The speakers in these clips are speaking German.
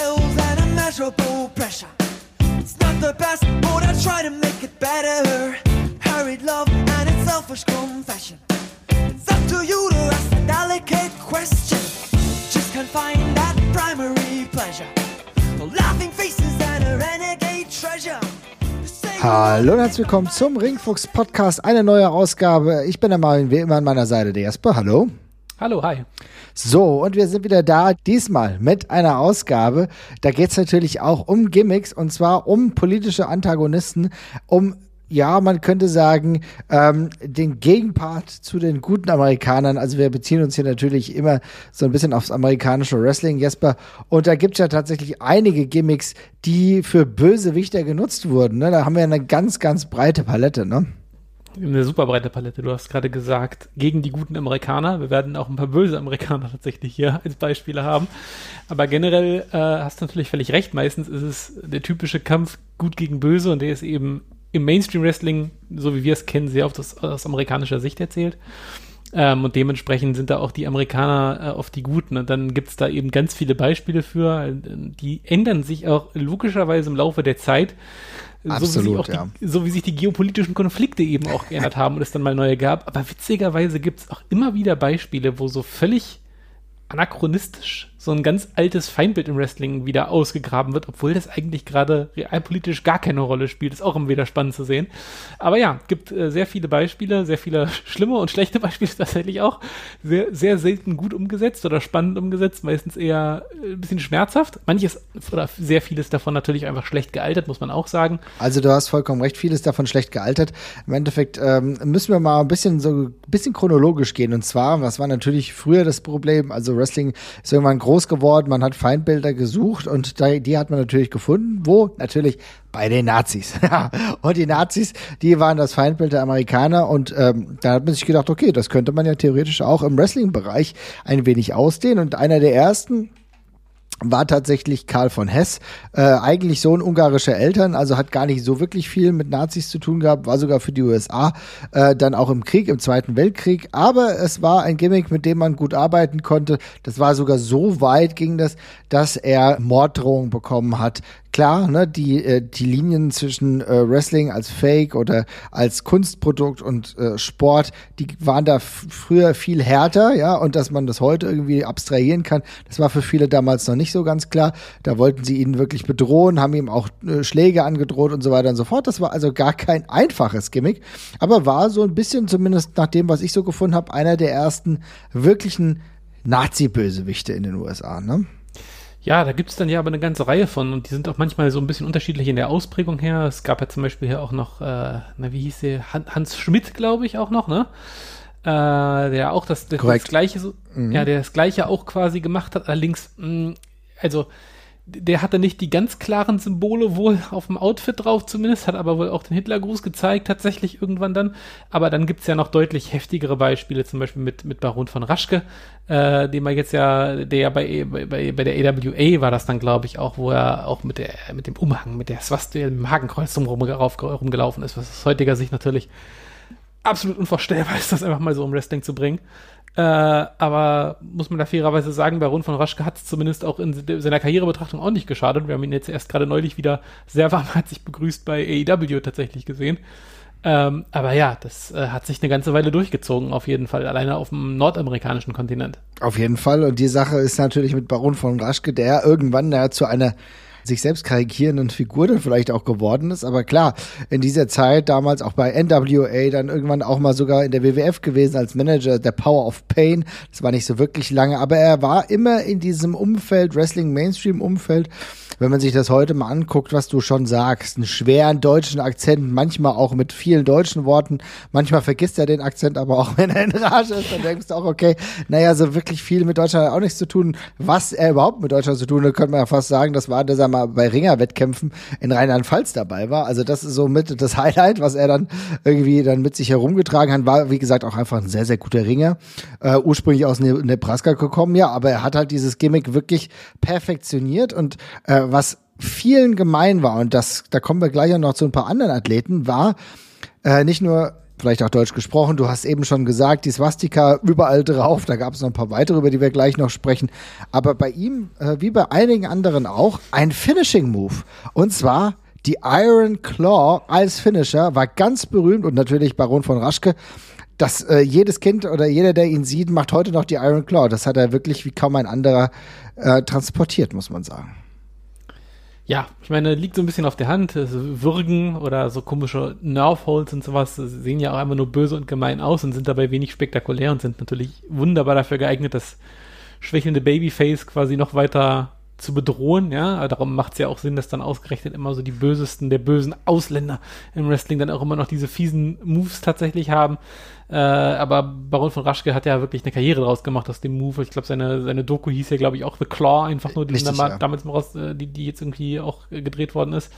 cells and immeasurable pressure. It's not the best, but I try to make it better. Hurried love and its selfish confession. It's up to you to ask a delicate question. Just can't find that primary pleasure. Laughing faces and a renegade treasure. Hallo und herzlich willkommen zum Ringfuchs Podcast, eine neue Ausgabe. Ich bin der Marvin, wie immer an meiner Seite, der Jasper. Hallo. Hallo, hi. So, und wir sind wieder da, diesmal mit einer Ausgabe. Da geht's natürlich auch um Gimmicks und zwar um politische Antagonisten, um ja, man könnte sagen, ähm, den Gegenpart zu den guten Amerikanern. Also wir beziehen uns hier natürlich immer so ein bisschen aufs amerikanische Wrestling, Jesper. Und da gibt's ja tatsächlich einige Gimmicks, die für Bösewichter genutzt wurden. Ne? Da haben wir eine ganz, ganz breite Palette, ne? Eine super breite Palette. Du hast gerade gesagt, gegen die guten Amerikaner. Wir werden auch ein paar böse Amerikaner tatsächlich hier als Beispiele haben. Aber generell äh, hast du natürlich völlig recht. Meistens ist es der typische Kampf gut gegen böse und der ist eben im Mainstream-Wrestling, so wie wir es kennen, sehr oft aus, aus amerikanischer Sicht erzählt. Ähm, und dementsprechend sind da auch die Amerikaner äh, oft die Guten. Und dann gibt es da eben ganz viele Beispiele für. Die ändern sich auch logischerweise im Laufe der Zeit. Absolut, so ja. Die, so wie sich die geopolitischen Konflikte eben auch geändert haben und es dann mal neue gab. Aber witzigerweise gibt es auch immer wieder Beispiele, wo so völlig anachronistisch so ein ganz altes Feindbild im Wrestling wieder ausgegraben wird, obwohl das eigentlich gerade realpolitisch gar keine Rolle spielt. Ist auch immer wieder spannend zu sehen. Aber ja, gibt äh, sehr viele Beispiele, sehr viele schlimme und schlechte Beispiele tatsächlich auch. Sehr, sehr selten gut umgesetzt oder spannend umgesetzt, meistens eher äh, ein bisschen schmerzhaft. Manches oder sehr vieles davon natürlich einfach schlecht gealtert, muss man auch sagen. Also du hast vollkommen recht, vieles davon schlecht gealtert. Im Endeffekt ähm, müssen wir mal ein bisschen so ein bisschen chronologisch gehen. Und zwar, was war natürlich früher das Problem? Also Wrestling ist irgendwann groß geworden, man hat Feindbilder gesucht und die hat man natürlich gefunden. Wo? Natürlich bei den Nazis. und die Nazis, die waren das Feindbild der Amerikaner und ähm, da hat man sich gedacht, okay, das könnte man ja theoretisch auch im Wrestling-Bereich ein wenig ausdehnen. Und einer der ersten, war tatsächlich Karl von Hess, äh, eigentlich Sohn ungarischer Eltern, also hat gar nicht so wirklich viel mit Nazis zu tun gehabt, war sogar für die USA äh, dann auch im Krieg, im Zweiten Weltkrieg, aber es war ein Gimmick, mit dem man gut arbeiten konnte. Das war sogar so weit ging das, dass er Morddrohungen bekommen hat. Klar, ne, die, äh, die Linien zwischen äh, Wrestling als Fake oder als Kunstprodukt und äh, Sport, die waren da früher viel härter, ja, und dass man das heute irgendwie abstrahieren kann, das war für viele damals noch nicht so ganz klar. Da wollten sie ihn wirklich bedrohen, haben ihm auch äh, Schläge angedroht und so weiter und so fort. Das war also gar kein einfaches Gimmick, aber war so ein bisschen, zumindest nach dem, was ich so gefunden habe, einer der ersten wirklichen Nazi-Bösewichte in den USA, ne? Ja, da gibt es dann ja aber eine ganze Reihe von und die sind auch manchmal so ein bisschen unterschiedlich in der Ausprägung her. Es gab ja zum Beispiel hier auch noch, äh, na, wie hieß der? Hans Schmidt, glaube ich, auch noch, ne? Äh, der auch das, das, das gleiche, so, mhm. ja, der das gleiche auch quasi gemacht hat, allerdings, mh, also der hatte nicht die ganz klaren Symbole wohl auf dem Outfit drauf zumindest, hat aber wohl auch den Hitlergruß gezeigt, tatsächlich irgendwann dann. Aber dann gibt's ja noch deutlich heftigere Beispiele, zum Beispiel mit, mit Baron von Raschke, äh, den man jetzt ja, der ja bei, bei, bei der AWA war das dann, glaube ich, auch, wo er auch mit der, mit dem Umhang, mit der Swastika, mit dem Hakenkreuz rum, rumgelaufen ist, was aus heutiger Sicht natürlich absolut unvorstellbar ist, das einfach mal so im Wrestling zu bringen. Äh, aber muss man da fairerweise sagen, Baron von Raschke hat es zumindest auch in seiner Karrierebetrachtung auch nicht geschadet. Wir haben ihn jetzt erst gerade neulich wieder sehr warmherzig begrüßt bei AEW tatsächlich gesehen. Ähm, aber ja, das äh, hat sich eine ganze Weile durchgezogen, auf jeden Fall, alleine auf dem nordamerikanischen Kontinent. Auf jeden Fall. Und die Sache ist natürlich mit Baron von Raschke, der irgendwann ja, zu einer sich selbst karikierenden Figur dann vielleicht auch geworden ist. Aber klar, in dieser Zeit damals auch bei NWA, dann irgendwann auch mal sogar in der WWF gewesen als Manager der Power of Pain. Das war nicht so wirklich lange, aber er war immer in diesem Umfeld, Wrestling Mainstream Umfeld wenn man sich das heute mal anguckt, was du schon sagst, einen schweren deutschen Akzent, manchmal auch mit vielen deutschen Worten, manchmal vergisst er den Akzent, aber auch wenn er in Rage ist, dann denkst du auch, okay, naja, so wirklich viel mit Deutschland hat auch nichts zu tun. Was er überhaupt mit Deutschland zu tun hat, könnte man ja fast sagen, das war, dass er mal bei Ringerwettkämpfen in Rheinland-Pfalz dabei war. Also das ist so mit das Highlight, was er dann irgendwie dann mit sich herumgetragen hat, war, wie gesagt, auch einfach ein sehr, sehr guter Ringer. Äh, ursprünglich aus ne-, Nebraska gekommen, ja, aber er hat halt dieses Gimmick wirklich perfektioniert und äh, was vielen gemein war, und das, da kommen wir gleich noch zu ein paar anderen Athleten, war äh, nicht nur vielleicht auch Deutsch gesprochen. Du hast eben schon gesagt, die Swastika überall drauf. Da gab es noch ein paar weitere, über die wir gleich noch sprechen. Aber bei ihm, äh, wie bei einigen anderen auch, ein Finishing-Move. Und zwar die Iron Claw als Finisher war ganz berühmt und natürlich Baron von Raschke. dass äh, jedes Kind oder jeder, der ihn sieht, macht heute noch die Iron Claw. Das hat er wirklich wie kaum ein anderer äh, transportiert, muss man sagen. Ja, ich meine, liegt so ein bisschen auf der Hand. Also Würgen oder so komische Nerve-Holes und sowas sehen ja auch einfach nur böse und gemein aus und sind dabei wenig spektakulär und sind natürlich wunderbar dafür geeignet, das schwächelnde Babyface quasi noch weiter zu bedrohen, ja. Darum macht es ja auch Sinn, dass dann ausgerechnet immer so die bösesten der bösen Ausländer im Wrestling dann auch immer noch diese fiesen Moves tatsächlich haben. Äh, aber Baron von Raschke hat ja wirklich eine Karriere draus gemacht aus dem Move. Ich glaube, seine, seine Doku hieß ja, glaube ich, auch The Claw, einfach nur, die Richtig, ja. damals mal raus, äh, die, die jetzt irgendwie auch äh, gedreht worden ist.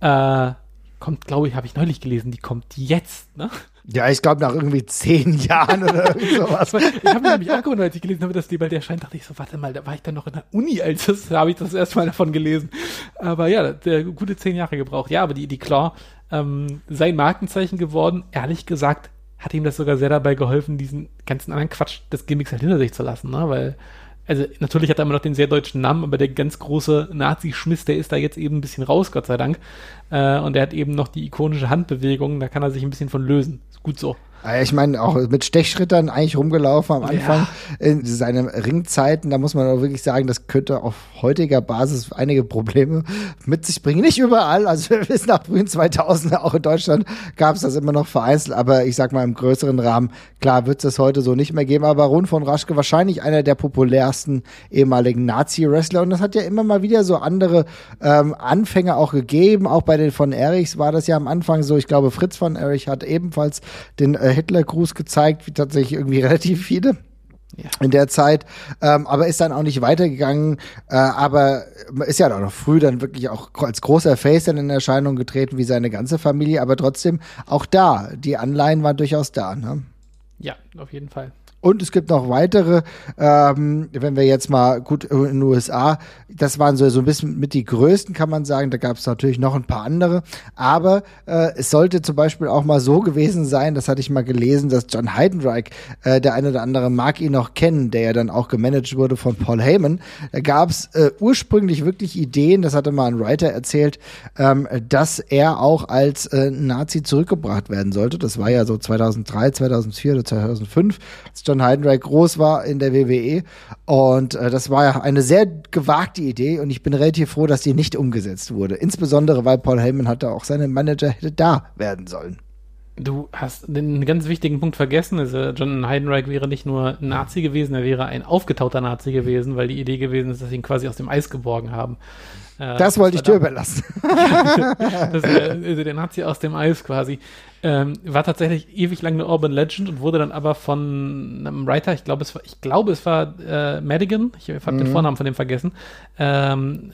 Äh, kommt, glaube ich, habe ich neulich gelesen, die kommt jetzt, ne? Ja, ich glaube nach irgendwie zehn Jahren oder sowas. Ich habe mir nämlich auch gewundert, als ich gelesen habe, dass die bald erscheint, dachte ich so, warte mal, da war ich dann noch in der Uni, als das, da habe ich das erste Mal davon gelesen. Aber ja, der gute zehn Jahre gebraucht. Ja, aber die, die Claw, ähm, sein Markenzeichen geworden, ehrlich gesagt, hat ihm das sogar sehr dabei geholfen, diesen ganzen anderen Quatsch des Gimmicks halt hinter sich zu lassen, ne? Weil, also natürlich hat er immer noch den sehr deutschen Namen, aber der ganz große Nazi-Schmiss, der ist da jetzt eben ein bisschen raus, Gott sei Dank. Äh, und er hat eben noch die ikonische Handbewegung, da kann er sich ein bisschen von lösen. Ist gut so. Ja, Ich meine, auch mit Stechschrittern eigentlich rumgelaufen am Anfang in seinen Ringzeiten. Da muss man auch wirklich sagen, das könnte auf heutiger Basis einige Probleme mit sich bringen. Nicht überall, also bis nach frühen 2000er, auch in Deutschland gab es das immer noch vereinzelt. Aber ich sag mal, im größeren Rahmen, klar wird es das heute so nicht mehr geben. Aber Baron von Raschke wahrscheinlich einer der populärsten ehemaligen Nazi-Wrestler. Und das hat ja immer mal wieder so andere ähm, Anfänge auch gegeben. Auch bei den von Erichs war das ja am Anfang so. Ich glaube, Fritz von Erich hat ebenfalls den äh, Hitlergruß gezeigt, wie tatsächlich irgendwie relativ viele Ja. in der Zeit, ähm, aber ist dann auch nicht weitergegangen, äh, aber ist ja auch noch früh dann wirklich auch als großer Face dann in Erscheinung getreten, wie seine ganze Familie, aber trotzdem auch da, die Anleihen waren durchaus da. Ne? Ja, auf jeden Fall. Und es gibt noch weitere, ähm, wenn wir jetzt mal gut in den USA, das waren so, so ein bisschen mit die größten, kann man sagen. Da gab es natürlich noch ein paar andere. Aber äh, es sollte zum Beispiel auch mal so gewesen sein, das hatte ich mal gelesen, dass John Heidenreich, äh, der eine oder andere mag ihn noch kennen, der ja dann auch gemanagt wurde von Paul Heyman. Da gab es äh, ursprünglich wirklich Ideen, das hatte mal ein Writer erzählt, ähm, dass er auch als äh, Nazi zurückgebracht werden sollte. Das war ja so 2003, 2004 oder 2005, als John Heidenreich groß war in der WWE. Und äh, das war ja eine sehr gewagte Idee und ich bin relativ froh, dass die nicht umgesetzt wurde. Insbesondere, weil Paul Heyman hatte auch seinen Manager hätte da werden sollen. Du hast einen ganz wichtigen Punkt vergessen. Also John Heidenreich wäre nicht nur ein Nazi gewesen, er wäre ein aufgetauchter Nazi gewesen, weil die Idee gewesen ist, dass sie ihn quasi aus dem Eis geborgen haben. Äh, Das wollte ich dir überlassen. das, äh, also der Nazi aus dem Eis quasi. Ähm, war tatsächlich ewig lang eine Urban Legend und wurde dann aber von einem Writer, ich glaube, es war, ich glaube, es war äh, Madigan, ich habe Mhm. den Vornamen von dem vergessen. Ähm,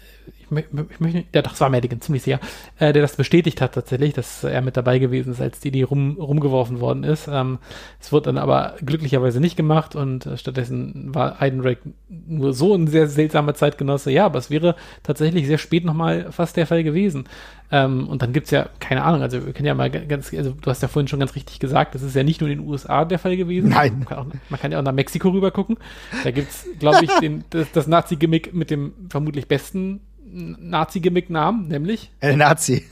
ich, ich möchte, ja doch, es war Madigan, ziemlich sicher, äh, der das bestätigt hat tatsächlich, dass er mit dabei gewesen ist, als die Idee rum, rumgeworfen worden ist. Ähm, es wurde dann aber glücklicherweise nicht gemacht und äh, stattdessen war Heidenreich nur so ein sehr seltsamer Zeitgenosse. Ja, aber es wäre tatsächlich sehr spät nochmal fast der Fall gewesen. Ähm, und dann gibt's ja, keine Ahnung, also wir können ja mal ga- ganz, also du hast ja vorhin schon ganz richtig gesagt, das ist ja nicht nur in den USA der Fall gewesen. Nein. Man kann, auch, man kann ja auch nach Mexiko rüber gucken. Da gibt's, glaube ich, den, das, das Nazi-Gimmick mit dem vermutlich besten Nazi-Gimmick-Namen, nämlich El Nazi.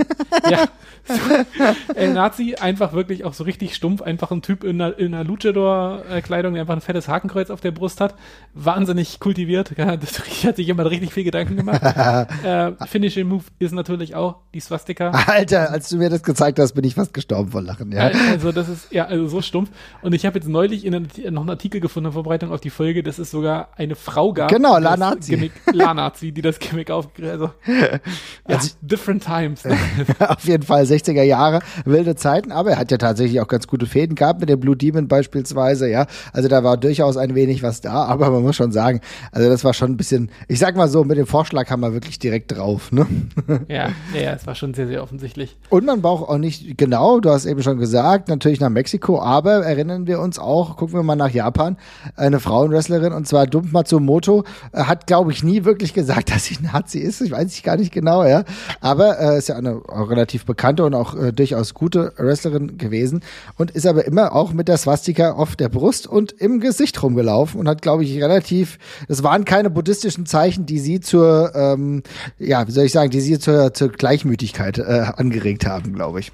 ja. El Nazi, einfach wirklich auch so richtig stumpf, einfach ein Typ in einer, in einer Luchador-Kleidung, der einfach ein fettes Hakenkreuz auf der Brust hat. Wahnsinnig kultiviert. Ja, das hat sich jemand richtig viel Gedanken gemacht. äh, Finishing Move ist natürlich auch die Swastika. Alter, als du mir das gezeigt hast, bin ich fast gestorben vor Lachen. Ja. Also das ist ja also so stumpf. Und ich habe jetzt neulich in einer, noch einen Artikel gefunden in Vorbereitung auf die Folge, dass es sogar eine Frau gab. Genau, La Nazi. Gimmick, La Nazi, die das Gimmick auf, also, ja, Also- different times. Ne? Auf jeden Fall 60er Jahre, wilde Zeiten, aber er hat ja tatsächlich auch ganz gute Fäden gehabt mit dem Blue Demon beispielsweise, ja. Also da war durchaus ein wenig was da, aber man muss schon sagen, also das war schon ein bisschen, ich sag mal so, mit dem Vorschlag haben wir wirklich direkt drauf, ne? Ja, ja, es war schon sehr, sehr offensichtlich. Und man braucht auch nicht, genau, du hast eben schon gesagt, natürlich nach Mexiko, aber erinnern wir uns auch, gucken wir mal nach Japan, eine Frauenwrestlerin, und zwar Dump Matsumoto, äh, hat, glaube ich, nie wirklich gesagt, dass sie Nazi ist. Ist, ich weiß ich gar nicht genau, ja. Aber äh, ist ja eine relativ bekannte und auch äh, durchaus gute Wrestlerin gewesen und ist aber immer auch mit der Swastika auf der Brust und im Gesicht rumgelaufen und hat, glaube ich, relativ, das waren keine buddhistischen Zeichen, die sie zur, ähm, ja, wie soll ich sagen, die sie zur, zur Gleichmütigkeit äh, angeregt haben, glaube ich.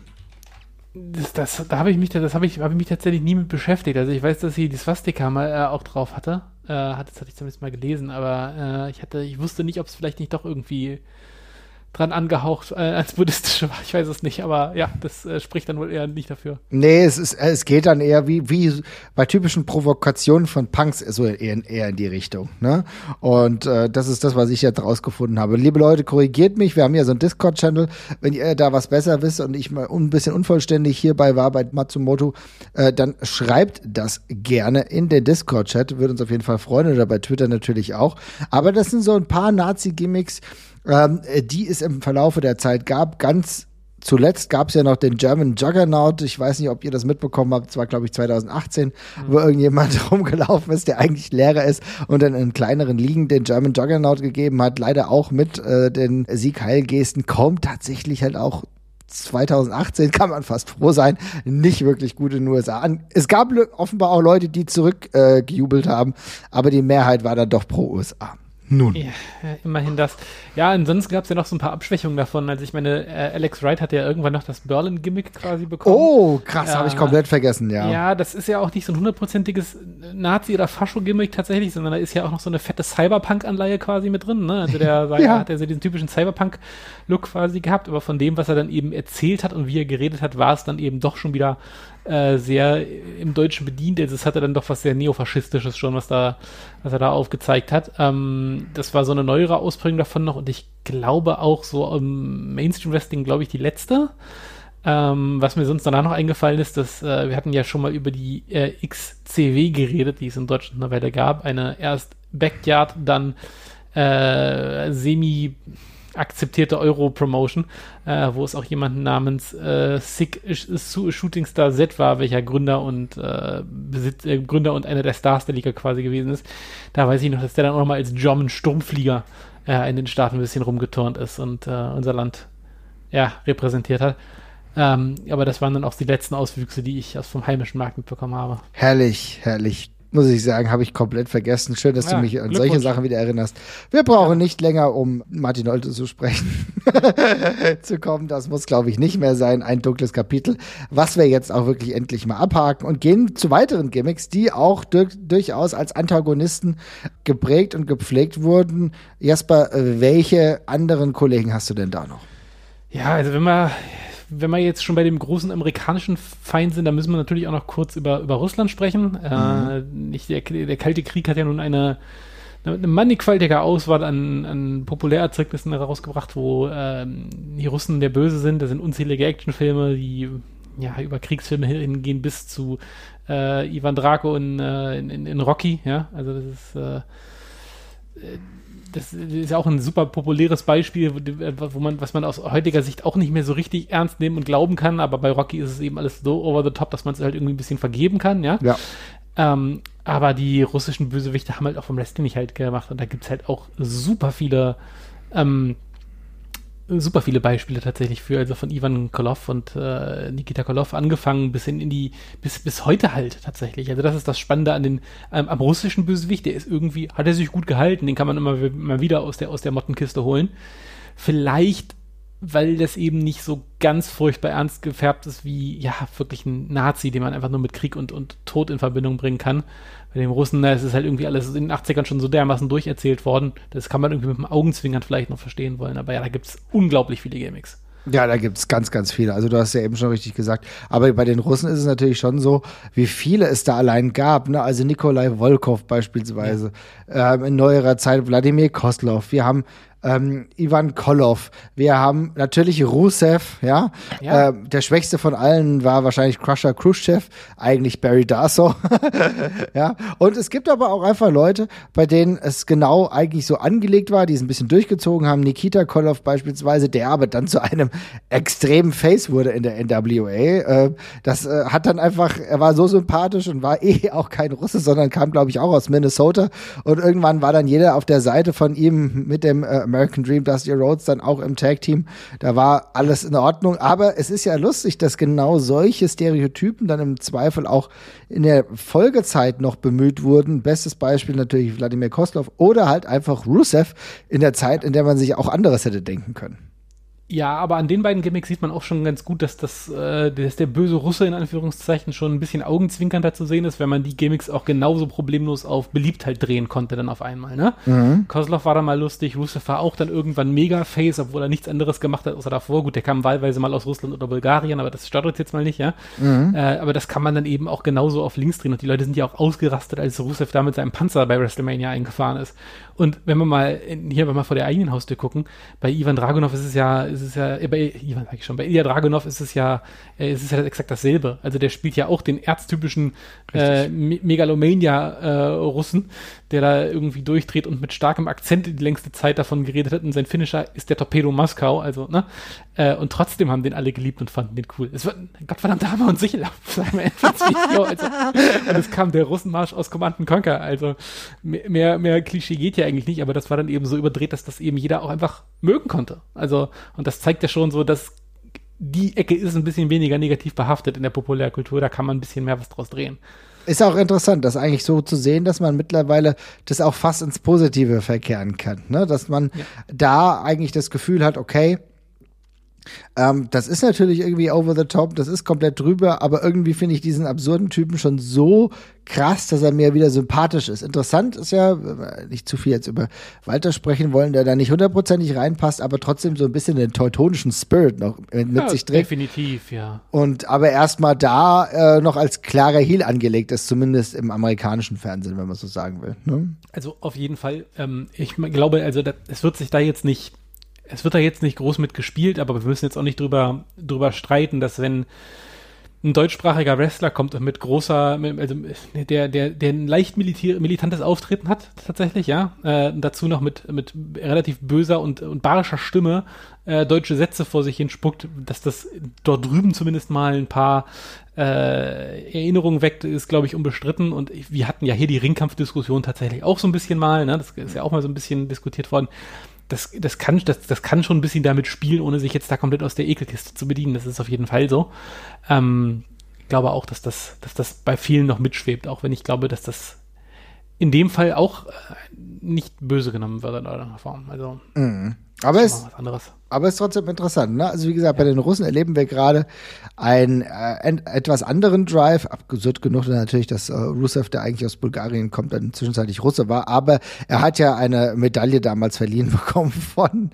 Das, das, da habe ich mich, das habe ich, hab ich mich tatsächlich nie mit beschäftigt. Also ich weiß, dass sie die Swastika mal äh, auch drauf hatte. Äh, das hatte ich zumindest mal gelesen, aber äh, ich hatte, ich wusste nicht, ob es vielleicht nicht doch irgendwie dran angehaucht äh, als buddhistische war. Ich weiß es nicht, aber ja, das äh, spricht dann wohl eher nicht dafür. Nee, es, ist, es geht dann eher wie, wie bei typischen Provokationen von Punks so eher, eher in die Richtung. Ne? Und äh, das ist das, was ich jetzt rausgefunden habe. Liebe Leute, korrigiert mich. Wir haben ja so einen Discord-Channel. Wenn ihr da was besser wisst und ich mal ein bisschen unvollständig hierbei war bei Matsumoto, äh, dann schreibt das gerne in den Discord-Chat. Würde uns auf jeden Fall freuen oder bei Twitter natürlich auch. Aber das sind so ein paar Nazi-Gimmicks, ähm, die es im Verlaufe der Zeit gab. Ganz zuletzt gab es ja noch den German Juggernaut. Ich weiß nicht, ob ihr das mitbekommen habt. Das war, glaube ich, 2018, mhm. wo irgendjemand rumgelaufen ist, der eigentlich Lehrer ist und dann in kleineren Ligen den German Juggernaut gegeben hat. Leider auch mit äh, den Sieg-Heil-Gesten. Kommt tatsächlich halt auch 2018 kann man fast froh sein, nicht wirklich gut in den USA. Es gab offenbar auch Leute, die zurückgejubelt äh, haben, aber die Mehrheit war dann doch pro USA. Nun. Ja, immerhin das. Ja, ansonsten gab es ja noch so ein paar Abschwächungen davon. Also ich meine, äh, Alex Wright hat ja irgendwann noch das Berlin-Gimmick quasi bekommen. Oh, krass, äh, habe ich komplett vergessen, ja. Ja, das ist ja auch nicht so ein hundertprozentiges Nazi- oder Fascho-Gimmick tatsächlich, sondern da ist ja auch noch so eine fette Cyberpunk-Anleihe quasi mit drin. Ne? Also der ja. hat ja so diesen typischen Cyberpunk-Look quasi gehabt, aber von dem, was er dann eben erzählt hat und wie er geredet hat, war es dann eben doch schon wieder äh, sehr im Deutschen bedient. Also es hatte dann doch was sehr Neofaschistisches schon, was da, was er da aufgezeigt hat. Ähm, das war so eine neuere Ausprägung davon noch und ich glaube auch so im Mainstream Wrestling, glaube ich, die letzte. Ähm, was mir sonst danach noch eingefallen ist, dass äh, wir hatten ja schon mal über die äh, XCW geredet, die es in Deutschland eine Weile gab. Eine erst Backyard, dann äh, semi akzeptierte Euro-Promotion, äh, wo es auch jemanden namens äh, Sick Shooting Star Z war, welcher Gründer und äh, Besitz, äh, Gründer und einer der Stars der Liga quasi gewesen ist. Da weiß ich noch, dass der dann auch nochmal als German Sturmflieger äh, in den Staaten ein bisschen rumgeturnt ist und äh, unser Land ja, repräsentiert hat. Ähm, aber das waren dann auch die letzten Auswüchse, die ich aus vom heimischen Markt mitbekommen habe. Herrlich, herrlich muss ich sagen, habe ich komplett vergessen. Schön, dass ja, du mich an solche Sachen wieder erinnerst. Wir brauchen ja. nicht länger, um Martin Olte zu sprechen, zu kommen. Das muss, glaube ich, nicht mehr sein. Ein dunkles Kapitel, was wir jetzt auch wirklich endlich mal abhaken und gehen zu weiteren Gimmicks, die auch durch, durchaus als Antagonisten geprägt und gepflegt wurden. Jasper, welche anderen Kollegen hast du denn da noch? Ja, also wenn man wenn wir jetzt schon bei dem großen amerikanischen Feind sind, dann müssen wir natürlich auch noch kurz über, über Russland sprechen. Äh, mhm. Äh, nicht, der, der Kalte Krieg hat ja nun eine, eine mannigfaltige Auswahl an, an Populärerzeugnissen herausgebracht, wo äh, die Russen der Böse sind. Das sind unzählige Actionfilme, die ja über Kriegsfilme hingehen bis zu äh, Ivan Draco in, äh, in, in, in, Rocky. Ja, also das ist äh, das ist ja auch ein super populäres Beispiel, wo man, was man aus heutiger Sicht auch nicht mehr so richtig ernst nehmen und glauben kann, aber bei Rocky ist es eben alles so over the top, dass man es halt irgendwie ein bisschen vergeben kann, ja. ja. Ähm, aber die russischen Bösewichte haben halt auch vom Wrestling nicht halt gemacht und da gibt es halt auch super viele ähm, super viele Beispiele tatsächlich für, also von Ivan Kolov und äh, Nikita Kolov angefangen bis hin in die, bis, bis heute halt tatsächlich. Also das ist das Spannende an den, ähm, am russischen Bösewicht, der ist irgendwie, hat er sich gut gehalten, den kann man immer, immer wieder aus der, aus der Mottenkiste holen. Vielleicht weil das eben nicht so ganz furchtbar ernst gefärbt ist wie, ja, wirklich ein Nazi, den man einfach nur mit Krieg und, und Tod in Verbindung bringen kann. Bei den Russen, da ist es halt irgendwie alles in den 80ern schon so dermaßen durcherzählt worden. Das kann man irgendwie mit dem Augenzwingern vielleicht noch verstehen wollen. Aber ja, da gibt es unglaublich viele Gimmicks. Ja, da gibt es ganz, ganz viele. Also du hast ja eben schon richtig gesagt. Aber bei den Russen ist es natürlich schon so, wie viele es da allein gab. Ne? Also Nikolai Volkov beispielsweise. Ja. Ähm, in neuerer Zeit Wladimir Koslov. Wir haben ähm, Ivan Kolov. Wir haben natürlich Rusev, ja. ja. Ähm, der schwächste von allen war wahrscheinlich Crusher Khrushchev, eigentlich Barry Darso. ja. Und es gibt aber auch einfach Leute, bei denen es genau eigentlich so angelegt war, die es ein bisschen durchgezogen haben. Nikita Kolov beispielsweise, der aber dann zu einem extremen Face wurde in der NWA. Äh, das äh, hat dann einfach, er war so sympathisch und war eh auch kein Russe, sondern kam, glaube ich, auch aus Minnesota. Und irgendwann war dann jeder auf der Seite von ihm mit dem äh, American Dream, Dusty Rhodes dann auch im Tag-Team. Da war alles in Ordnung. Aber es ist ja lustig, dass genau solche Stereotypen dann im Zweifel auch in der Folgezeit noch bemüht wurden. Bestes Beispiel natürlich Wladimir Koslov oder halt einfach Rusev in der Zeit, in der man sich auch anderes hätte denken können. Ja, aber an den beiden Gimmicks sieht man auch schon ganz gut, dass das, äh, dass der böse Russe in Anführungszeichen schon ein bisschen augenzwinkernder zu sehen ist, wenn man die Gimmicks auch genauso problemlos auf Beliebtheit drehen konnte dann auf einmal, ne? Mhm. Kozlov war da mal lustig, Rusev war auch dann irgendwann mega Face, obwohl er nichts anderes gemacht hat außer davor. Gut, der kam wahlweise mal aus Russland oder Bulgarien, aber das stört uns jetzt mal nicht, ja? Mhm. Äh, aber das kann man dann eben auch genauso auf links drehen und die Leute sind ja auch ausgerastet, als Rusev da mit seinem Panzer bei WrestleMania eingefahren ist. Und wenn wir mal in, hier, wir vor der eigenen Haustür gucken, bei Ivan Dragunov ist es ja, ist es ja, äh, bei Ivan sag ich schon, bei Ilya Dragunov ist es ja, äh, ist es ja exakt dasselbe. Also der spielt ja auch den erztypischen äh, Megalomania-Russen, äh, der da irgendwie durchdreht und mit starkem Akzent die längste Zeit davon geredet hat. Und sein Finisher ist der Torpedo Moskau, also, ne? Äh, und trotzdem haben den alle geliebt und fanden den cool. Es war, Gottverdammt, sicher auf Video. Also, und es kam der Russenmarsch aus Command Conquer. Also mehr, mehr Klischee geht ja eigentlich nicht, aber das war dann eben so überdreht, dass das eben jeder auch einfach mögen konnte. Also, und das zeigt ja schon so, dass die Ecke ist ein bisschen weniger negativ behaftet in der Populärkultur, da kann man ein bisschen mehr was draus drehen. Ist auch interessant, das eigentlich so zu sehen, dass man mittlerweile das auch fast ins Positive verkehren kann. Ne? Dass man ja. da eigentlich das Gefühl hat, okay, ähm, das ist natürlich irgendwie over the top, das ist komplett drüber, aber irgendwie finde ich diesen absurden Typen schon so krass, dass er mir wieder sympathisch ist. Interessant ist ja, nicht zu viel jetzt über Walter sprechen wollen, der da nicht hundertprozentig reinpasst, aber trotzdem so ein bisschen den teutonischen Spirit noch mit, ja, sich trägt. Definitiv, ja. Und aber erstmal da äh, noch als klarer Heel angelegt ist, zumindest im amerikanischen Fernsehen, wenn man so sagen will. Ne? Also auf jeden Fall. Ähm, ich glaube, also es wird sich da jetzt nicht es wird da jetzt nicht groß mit gespielt, aber wir müssen jetzt auch nicht drüber, drüber streiten, dass wenn ein deutschsprachiger Wrestler kommt mit großer, also der, der, der ein leicht militantes Auftreten hat, tatsächlich, ja. Äh, dazu noch mit, mit relativ böser und, und barischer Stimme äh, deutsche Sätze vor sich hin spuckt, dass das dort drüben zumindest mal ein paar äh, Erinnerungen weckt, ist, glaube ich, unbestritten. Und wir hatten ja hier die Ringkampfdiskussion tatsächlich auch so ein bisschen mal, ne? Das ist ja auch mal so ein bisschen diskutiert worden das, das, kann, das, das kann schon ein bisschen damit spielen, ohne sich jetzt da komplett aus der Ekelkiste zu bedienen. Das ist auf jeden Fall so. Ähm, ich glaube auch, dass das, dass das bei vielen noch mitschwebt, auch wenn ich glaube, dass das in dem Fall auch äh, nicht böse genommen wird in irgendeiner Form. Also, mhm. Aber es, aber es ist trotzdem interessant. Ne? Also wie gesagt, ja. bei den Russen erleben wir gerade einen äh, etwas anderen Drive. Absurd genug natürlich, dass äh, Rusev, der eigentlich aus Bulgarien kommt, dann zwischenzeitlich Russe war. Aber er hat ja eine Medaille damals verliehen bekommen von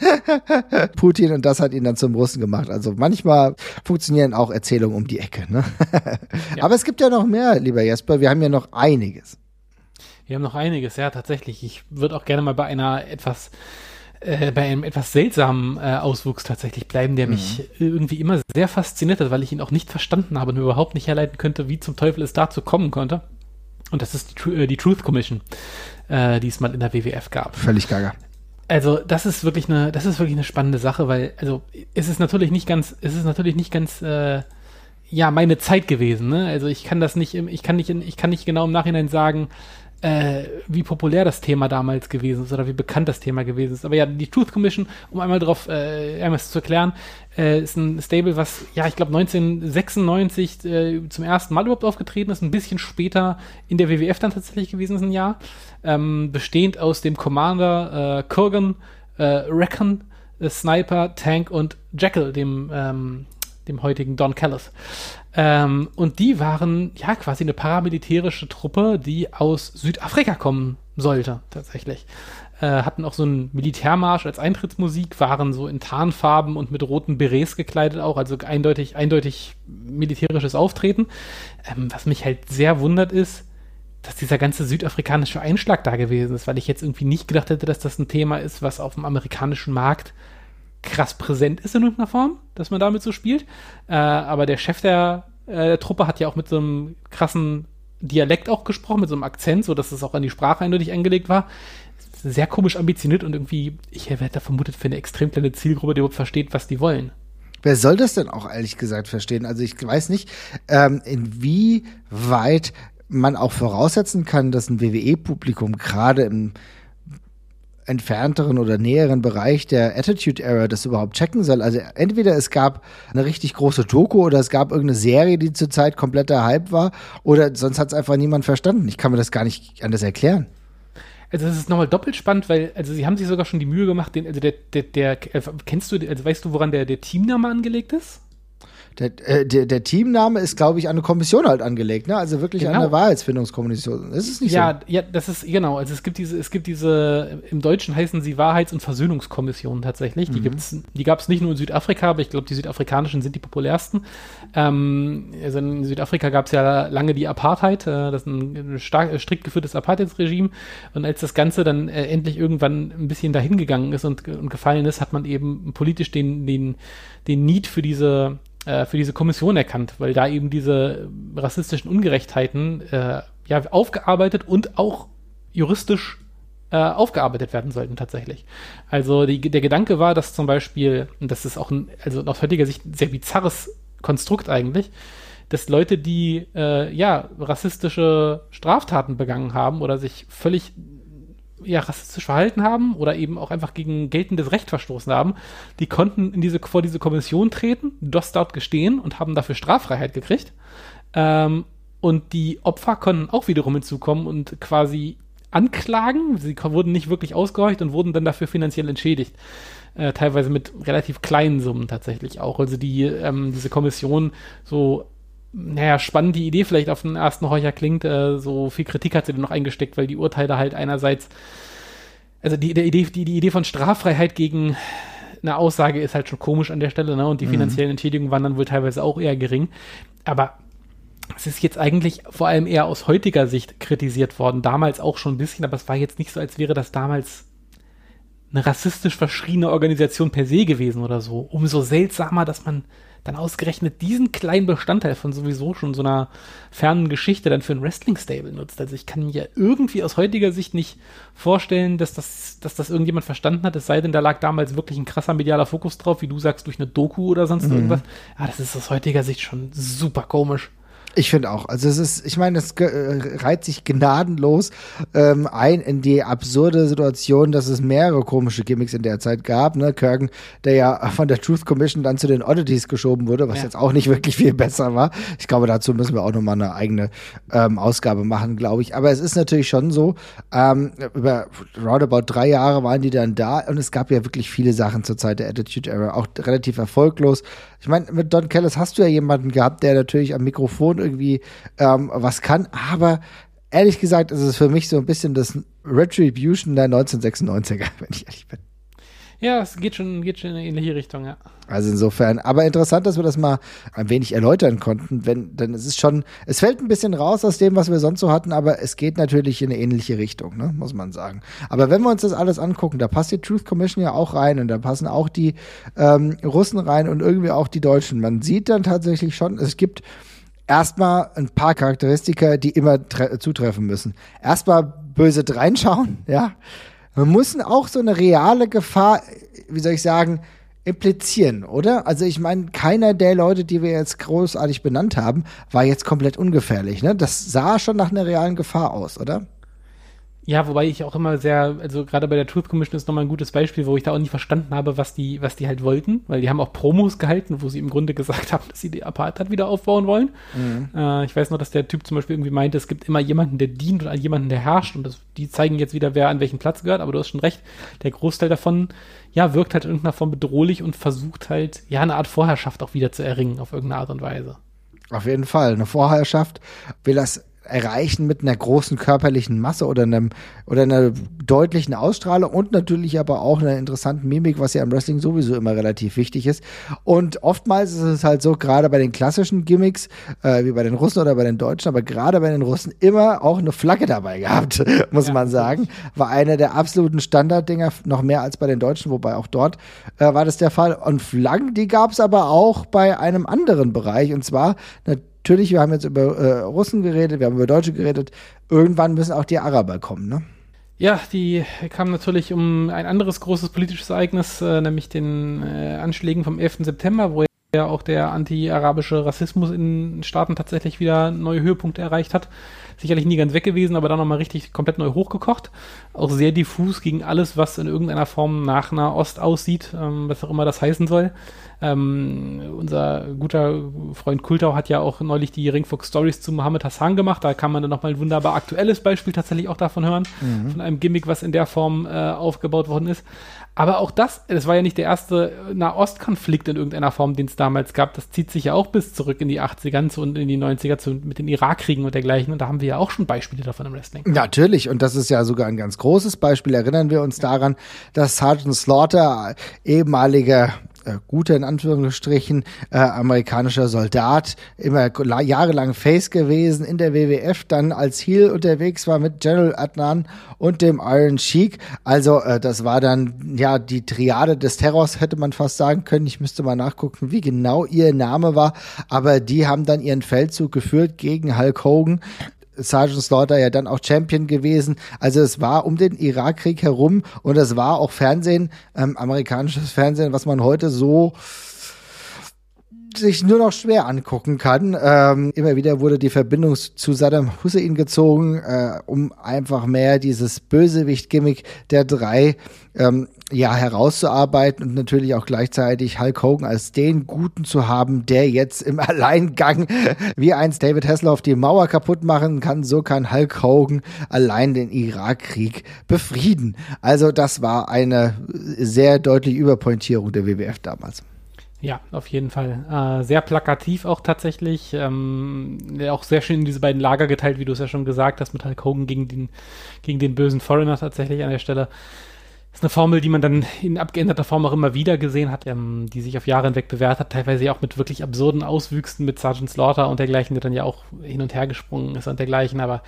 Putin und das hat ihn dann zum Russen gemacht. Also manchmal funktionieren auch Erzählungen um die Ecke. Ne? ja. Aber es gibt ja noch mehr, lieber Jesper. Wir haben ja noch einiges. Wir haben noch einiges, ja, tatsächlich. Ich würde auch gerne mal bei einer etwas äh, bei einem etwas seltsamen äh, Auswuchs tatsächlich bleiben, der mhm. mich irgendwie immer sehr fasziniert hat, weil ich ihn auch nicht verstanden habe und mir überhaupt nicht herleiten könnte, wie zum Teufel es dazu kommen konnte. Und das ist die, äh, die Truth Commission, äh, die es mal in der WWF gab. Völlig gaga. Also das ist wirklich eine, das ist wirklich eine spannende Sache, weil also es ist natürlich nicht ganz, es ist natürlich nicht ganz äh, ja meine Zeit gewesen. Ne? Also ich kann das nicht, ich kann nicht, ich kann nicht genau im Nachhinein sagen, äh, wie populär das Thema damals gewesen ist oder wie bekannt das Thema gewesen ist. Aber ja, die Truth Commission, um einmal drauf äh, einmal zu erklären, äh, ist ein Stable, was, ja, ich glaube 1996 äh, zum ersten Mal überhaupt aufgetreten ist, ein bisschen später in der WWF dann tatsächlich gewesen ist, ein Jahr. Ähm, bestehend aus dem Commander äh, Kurgan, äh, Recon, äh, Sniper, Tank und Jackal, dem, ähm, dem heutigen Don Callis. Ähm, und die waren ja quasi eine paramilitärische Truppe, die aus Südafrika kommen sollte, tatsächlich. Äh, hatten auch so einen Militärmarsch als Eintrittsmusik, waren so in Tarnfarben und mit roten Berets gekleidet auch, also eindeutig, eindeutig militärisches Auftreten. Ähm, was mich halt sehr wundert ist, dass dieser ganze südafrikanische Einschlag da gewesen ist, weil ich jetzt irgendwie nicht gedacht hätte, dass das ein Thema ist, was auf dem amerikanischen Markt krass präsent ist in irgendeiner Form, dass man damit so spielt. Äh, aber der Chef der, äh, der Truppe hat ja auch mit so einem krassen Dialekt auch gesprochen, mit so einem Akzent, so dass es auch an die Sprache eindeutig angelegt war. Sehr komisch ambitioniert und irgendwie, ich hätte vermutet, für eine extrem kleine Zielgruppe, die überhaupt versteht, was die wollen. Wer soll das denn auch ehrlich gesagt verstehen? Also ich weiß nicht, ähm, inwieweit man auch voraussetzen kann, dass ein WWE-Publikum gerade im entfernteren oder näheren Bereich der Attitude Era das überhaupt checken soll. Also entweder es gab eine richtig große Doku oder es gab irgendeine Serie, die zurzeit kompletter Hype war oder sonst hat es einfach niemand verstanden. Ich kann mir das gar nicht anders erklären. Also das ist nochmal doppelt spannend, weil, also sie haben sich sogar schon die Mühe gemacht, den, also der, der, der, äh, kennst du, also weißt du, woran der, der Teamname angelegt ist? Der, äh, der, der Teamname ist, glaube ich, an eine Kommission halt angelegt, ne? Also wirklich genau. an eine Wahrheitsfindungskommission. Das ist nicht ja, so. Ja, das ist, genau. Also es gibt diese, es gibt diese, im Deutschen heißen sie Wahrheits- und Versöhnungskommissionen tatsächlich. Die mhm. gibt's, die gab es nicht nur in Südafrika, aber ich glaube, die südafrikanischen sind die populärsten. Ähm, also in Südafrika gab es ja lange die Apartheid, äh, das ist ein stark, strikt geführtes Apartheidsregime. Und als das Ganze dann äh, endlich irgendwann ein bisschen dahin gegangen ist und, und gefallen ist, hat man eben politisch den, den, den Need für diese äh, für diese Kommission erkannt, weil da eben diese rassistischen Ungerechtheiten äh, ja aufgearbeitet und auch juristisch äh, aufgearbeitet werden sollten tatsächlich. Also die, der Gedanke war, dass zum Beispiel, und das ist auch ein, also aus heutiger Sicht ein sehr bizarres Konstrukt eigentlich, dass Leute, die äh, ja rassistische Straftaten begangen haben oder sich völlig ja, rassistisch verhalten haben oder eben auch einfach gegen geltendes Recht verstoßen haben, die konnten in diese, vor diese Kommission treten, das dort gestehen und haben dafür Straffreiheit gekriegt. Ähm, und die Opfer konnten auch wiederum hinzukommen und quasi anklagen. Sie wurden nicht wirklich ausgehorcht und wurden dann dafür finanziell entschädigt. Äh, teilweise mit relativ kleinen Summen tatsächlich auch. Also die, ähm, diese Kommission so naja, spannend die Idee vielleicht auf den ersten Horcher klingt, äh, so viel Kritik hat sie dann noch eingesteckt, weil die Urteile halt einerseits, also die, die, Idee, die, die Idee von Straffreiheit gegen eine Aussage ist halt schon komisch an der Stelle, ne? Und die mhm. finanziellen Entschädigungen waren dann wohl teilweise auch eher gering. Aber es ist jetzt eigentlich vor allem eher aus heutiger Sicht kritisiert worden, damals auch schon ein bisschen, aber es war jetzt nicht so, als wäre das damals eine rassistisch verschriene Organisation per se gewesen oder so. Umso seltsamer, dass man dann ausgerechnet diesen kleinen Bestandteil von sowieso schon so einer fernen Geschichte dann für ein Wrestling-Stable nutzt. Also ich kann mir irgendwie aus heutiger Sicht nicht vorstellen, dass das, dass das irgendjemand verstanden hat, es sei denn, da lag damals wirklich ein krasser medialer Fokus drauf, wie du sagst, durch eine Doku oder sonst mhm. irgendwas. Ah, das ist aus heutiger Sicht schon super komisch. Ich finde auch. Also es ist, ich meine, es äh, reiht sich gnadenlos ähm, ein in die absurde Situation, dass es mehrere komische Gimmicks in der Zeit gab. Ne? Kurgan, der ja von der Truth Commission dann zu den Oddities geschoben wurde, was ja. jetzt auch nicht wirklich viel besser war. Ich glaube, dazu müssen wir auch nochmal eine eigene ähm, Ausgabe machen, glaube ich. Aber es ist natürlich schon so, ähm, über roundabout drei Jahre waren die dann da und es gab ja wirklich viele Sachen zur Zeit der Attitude Era, auch relativ erfolglos. Ich meine, mit Don Kellis hast du ja jemanden gehabt, der natürlich am Mikrofon irgendwie ähm, was kann, aber ehrlich gesagt ist es für mich so ein bisschen das Retribution der 1996er, wenn ich ehrlich bin. Ja, es geht schon, geht schon in eine ähnliche Richtung, ja. Also insofern, aber interessant, dass wir das mal ein wenig erläutern konnten, wenn, denn es ist schon, es fällt ein bisschen raus aus dem, was wir sonst so hatten, aber es geht natürlich in eine ähnliche Richtung, ne, muss man sagen. Aber wenn wir uns das alles angucken, da passt die Truth Commission ja auch rein und da passen auch die ähm, Russen rein und irgendwie auch die Deutschen. Man sieht dann tatsächlich schon, es gibt erstmal ein paar Charakteristika, die immer zutreffen müssen. Erstmal böse reinschauen, ja. Man muss auch so eine reale Gefahr, wie soll ich sagen, implizieren, oder? Also ich meine, keiner der Leute, die wir jetzt großartig benannt haben, war jetzt komplett ungefährlich. Ne? Das sah schon nach einer realen Gefahr aus, oder? Ja, wobei ich auch immer sehr, also gerade bei der Truth Commission ist nochmal ein gutes Beispiel, wo ich da auch nicht verstanden habe, was die, was die halt wollten, weil die haben auch Promos gehalten, wo sie im Grunde gesagt haben, dass sie die Apartheid wieder aufbauen wollen. Mhm. Äh, ich weiß noch, dass der Typ zum Beispiel irgendwie meinte, es gibt immer jemanden, der dient und jemanden, der herrscht und das, die zeigen jetzt wieder, wer an welchen Platz gehört, aber du hast schon recht, der Großteil davon, ja, wirkt halt in irgendeiner Form bedrohlich und versucht halt, ja, eine Art Vorherrschaft auch wieder zu erringen, auf irgendeine Art und Weise. Auf jeden Fall. Eine Vorherrschaft will das erreichen mit einer großen körperlichen Masse oder einem oder einer deutlichen Ausstrahlung und natürlich aber auch einer interessanten Mimik, was ja im Wrestling sowieso immer relativ wichtig ist. Und oftmals ist es halt so, gerade bei den klassischen Gimmicks, äh, wie bei den Russen oder bei den Deutschen, aber gerade bei den Russen immer auch eine Flagge dabei gehabt, muss ja, man sagen. War einer der absoluten Standarddinger, noch mehr als bei den Deutschen, wobei auch dort äh, war das der Fall. Und Flaggen, die gab es aber auch bei einem anderen Bereich und zwar natürlich natürlich, wir haben jetzt über äh, Russen geredet, wir haben über Deutsche geredet. Irgendwann müssen auch die Araber kommen, ne? Ja, die kamen natürlich um ein anderes großes politisches Ereignis, äh, nämlich den äh, Anschlägen vom 11. September, wo ja auch der anti-arabische Rassismus in Staaten tatsächlich wieder neue Höhepunkte erreicht hat. sicherlich nie ganz weg gewesen, aber dann nochmal richtig komplett neu hochgekocht. Auch sehr diffus gegen alles, was in irgendeiner Form nach einer Ost aussieht, ähm, was auch immer das heißen soll. Ähm, unser guter Freund Kultau hat ja auch neulich die Ringfuchs Stories zu Mohammed Hassan gemacht. Da kann man dann nochmal ein wunderbar aktuelles Beispiel tatsächlich auch davon hören, mhm. von einem Gimmick, was in der Form äh, aufgebaut worden ist. Aber auch das, es war ja nicht der erste Nahostkonflikt in irgendeiner Form, den es damals gab. Das zieht sich ja auch bis zurück in die 80er und in die 90er zu, mit den Irakkriegen und dergleichen. Und da haben wir ja auch schon Beispiele davon im Wrestling. Natürlich. Und das ist ja sogar ein ganz großes Beispiel. Erinnern wir uns daran, dass Sergeant Slaughter, ehemaliger äh, guter in Anführungsstrichen äh, amerikanischer Soldat, immer jahrelang Face gewesen in der WWF, dann als Heel unterwegs war mit General Adnan und dem Iron Sheik. Also äh, das war dann ja die Triade des Terrors, hätte man fast sagen können. Ich müsste mal nachgucken, wie genau ihr Name war, aber die haben dann ihren Feldzug geführt gegen Hulk Hogan. Sergeant Slaughter ja dann auch Champion gewesen. Also es war um den Irakkrieg herum und es war auch Fernsehen, ähm, amerikanisches Fernsehen, was man heute so sich nur noch schwer angucken kann. Ähm, immer wieder wurde die Verbindung zu Saddam Hussein gezogen, äh, um einfach mehr dieses Bösewicht-Gimmick der drei ähm, ja herauszuarbeiten und natürlich auch gleichzeitig Hulk Hogan als den Guten zu haben, der jetzt im Alleingang wie einst David Hasselhoff die Mauer kaputt machen kann, so kann Hulk Hogan allein den Irakkrieg befrieden. Also das war eine sehr deutliche Überpointierung der WWF damals. Ja, auf jeden Fall. Äh, sehr plakativ auch tatsächlich. Ähm, auch sehr schön in diese beiden Lager geteilt, wie du es ja schon gesagt hast, mit Hulk Hogan gegen den, gegen den bösen Foreigner tatsächlich an der Stelle. Das ist eine Formel, die man dann in abgeänderter Form auch immer wieder gesehen hat, ähm, die sich auf Jahre hinweg bewährt hat, teilweise auch mit wirklich absurden Auswüchsen mit Sergeant Slaughter und dergleichen, der dann ja auch hin und her gesprungen ist und dergleichen. Aber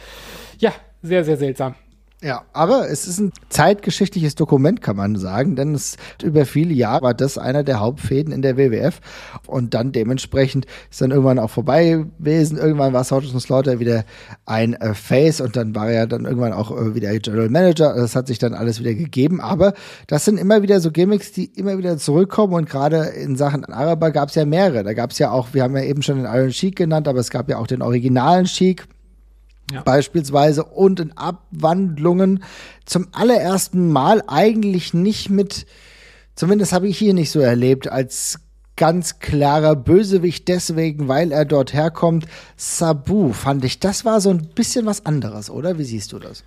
ja, sehr, sehr seltsam. Ja, aber es ist ein zeitgeschichtliches Dokument, kann man sagen, denn es über viele Jahre war das einer der Hauptfäden in der WWF und dann dementsprechend ist dann irgendwann auch vorbei gewesen. Irgendwann war Sergeant Slaughter wieder ein äh, Face und dann war er dann irgendwann auch äh, wieder General Manager. Das hat sich dann alles wieder gegeben, aber das sind immer wieder so Gimmicks, die immer wieder zurückkommen und gerade in Sachen Araber gab es ja mehrere. Da gab es ja auch, wir haben ja eben schon den Iron Sheik genannt, aber es gab ja auch den originalen Sheik ja. beispielsweise und in Abwandlungen zum allerersten Mal eigentlich nicht mit, zumindest habe ich hier nicht so erlebt, als ganz klarer Bösewicht deswegen, weil er dort herkommt. Sabu fand ich, das war so ein bisschen was anderes, oder? Wie siehst du das?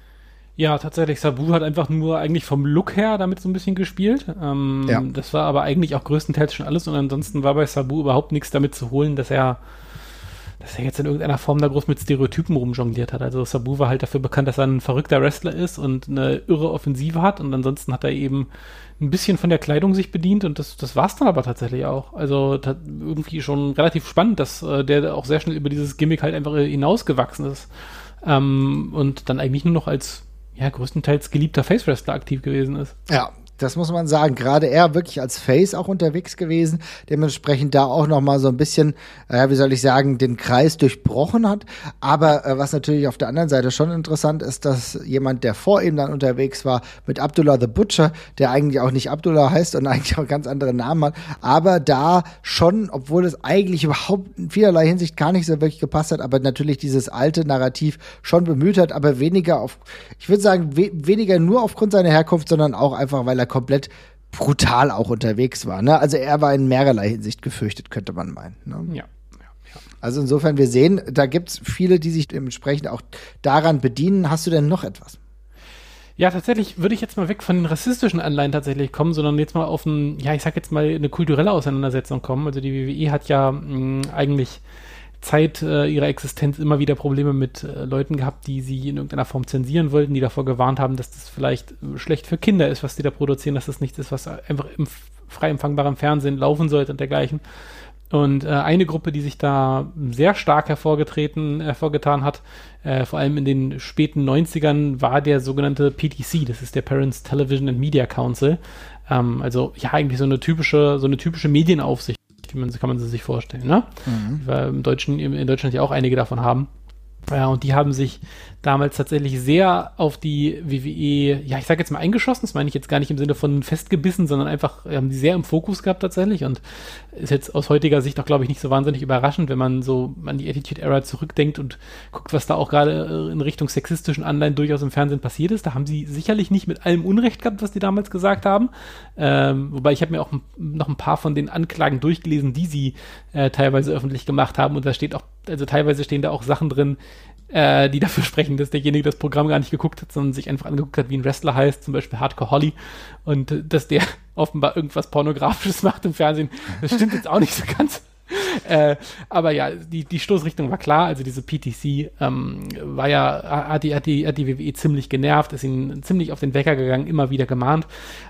Ja, tatsächlich. Sabu hat einfach nur eigentlich vom Look her damit so ein bisschen gespielt. Ähm, ja. Das war aber eigentlich auch größtenteils schon alles und ansonsten war bei Sabu überhaupt nichts damit zu holen, dass er dass er jetzt in irgendeiner Form da groß mit Stereotypen rumjongliert hat. Also Sabu war halt dafür bekannt, dass er ein verrückter Wrestler ist und eine irre Offensive hat und ansonsten hat er eben ein bisschen von der Kleidung sich bedient und das, das war es dann aber tatsächlich auch. Also irgendwie schon relativ spannend, dass äh, der auch sehr schnell über dieses Gimmick halt einfach hinausgewachsen ist ähm, und dann eigentlich nur noch als ja, größtenteils geliebter Face-Wrestler aktiv gewesen ist. Ja, das muss man sagen. Gerade er wirklich als Face auch unterwegs gewesen, dementsprechend da auch noch mal so ein bisschen, äh, wie soll ich sagen, den Kreis durchbrochen hat. Aber äh, was natürlich auf der anderen Seite schon interessant ist, dass jemand, der vor ihm dann unterwegs war, mit Abdullah the Butcher, der eigentlich auch nicht Abdullah heißt und eigentlich auch ganz andere Namen hat, aber da schon, obwohl es eigentlich überhaupt in vielerlei Hinsicht gar nicht so wirklich gepasst hat, aber natürlich dieses alte Narrativ schon bemüht hat, aber weniger auf, ich würde sagen, we weniger nur aufgrund seiner Herkunft, sondern auch einfach, weil er komplett brutal auch unterwegs war. Ne? Also er war in mehrerlei Hinsicht gefürchtet, könnte man meinen. Ne? Ja. Also insofern, wir sehen, da gibt es viele, die sich dementsprechend auch daran bedienen. Hast du denn noch etwas? Ja, tatsächlich würde ich jetzt mal weg von den rassistischen Anleihen tatsächlich kommen, sondern jetzt mal auf ein, ja, ich sag jetzt mal eine kulturelle Auseinandersetzung kommen. Also die WWE hat ja mh, mm, eigentlich Zeit äh, ihrer Existenz immer wieder Probleme mit äh, Leuten gehabt, die sie in irgendeiner Form zensieren wollten, die davor gewarnt haben, dass das vielleicht äh, schlecht für Kinder ist, was die da produzieren, dass das nichts ist, was einfach im frei empfangbaren Fernsehen laufen sollte und dergleichen. Und äh, eine Gruppe, die sich da sehr stark hervorgetreten, hervorgetan hat, äh, vor allem in den späten 90ern, war der sogenannte PTC, das ist der Parents Television and Media Council. Ähm, also ja, eigentlich so eine typische, so eine typische Medienaufsicht wie man, kann man sie sich vorstellen. Ne? Mhm. Weil im Deutschen, in Deutschland ja auch einige davon haben. Ja, und die haben sich damals tatsächlich sehr auf die WWE, ja, ich sage jetzt mal eingeschossen, das meine ich jetzt gar nicht im Sinne von festgebissen, sondern einfach haben die sehr im Fokus gehabt tatsächlich und ist jetzt aus heutiger Sicht auch, glaube ich, nicht so wahnsinnig überraschend, wenn man so an die Attitude Era zurückdenkt und guckt, was da auch gerade äh, in Richtung sexistischen Anleihen durchaus im Fernsehen passiert ist. Da haben sie sicherlich nicht mit allem Unrecht gehabt, was die damals gesagt haben. Ähm, wobei ich habe mir auch noch ein paar von den Anklagen durchgelesen, die sie äh, teilweise öffentlich gemacht haben und da steht auch, also teilweise stehen da auch Sachen drin, äh, die dafür sprechen, dass derjenige das Programm gar nicht geguckt hat, sondern sich einfach angeguckt hat, wie ein Wrestler heißt, zum Beispiel Hardcore Holly, und dass der offenbar irgendwas Pornografisches macht im Fernsehen. Das stimmt jetzt auch nicht so ganz. äh, aber ja, die, die Stoßrichtung war klar. Also diese PTC ähm, war ja, hat die, hat, die, hat die WWE ziemlich genervt, ist ihnen ziemlich auf den Wecker gegangen, immer wieder gemahnt.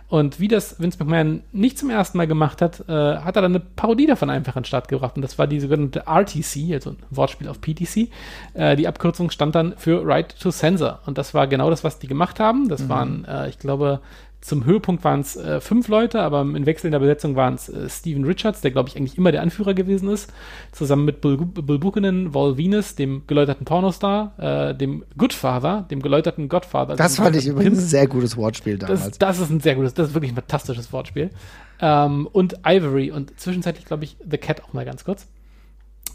Und wie das Vince McMahon nicht zum ersten Mal gemacht hat, äh, hat er dann eine Parodie davon einfach an den Start gebracht. Und das war die sogenannte RTC, also ein Wortspiel auf PTC. Äh, die Abkürzung stand dann für Right to Censor. Und das war genau das, was die gemacht haben. Das mhm. waren, äh, ich glaube, zum Höhepunkt waren es äh, fünf Leute, aber in wechselnder Besetzung waren es äh, Steven Richards, der glaube ich eigentlich immer der Anführer gewesen ist, zusammen mit Wall Venus, dem geläuterten Pornostar, äh, dem Goodfather, dem geläuterten Godfather. Das fand ich übrigens ein sehr gutes Wortspiel damals. Das, das, ist ein sehr gutes, das ist wirklich ein fantastisches Wortspiel. Ähm, und Ivory und zwischenzeitlich glaube ich The Cat auch mal ganz kurz.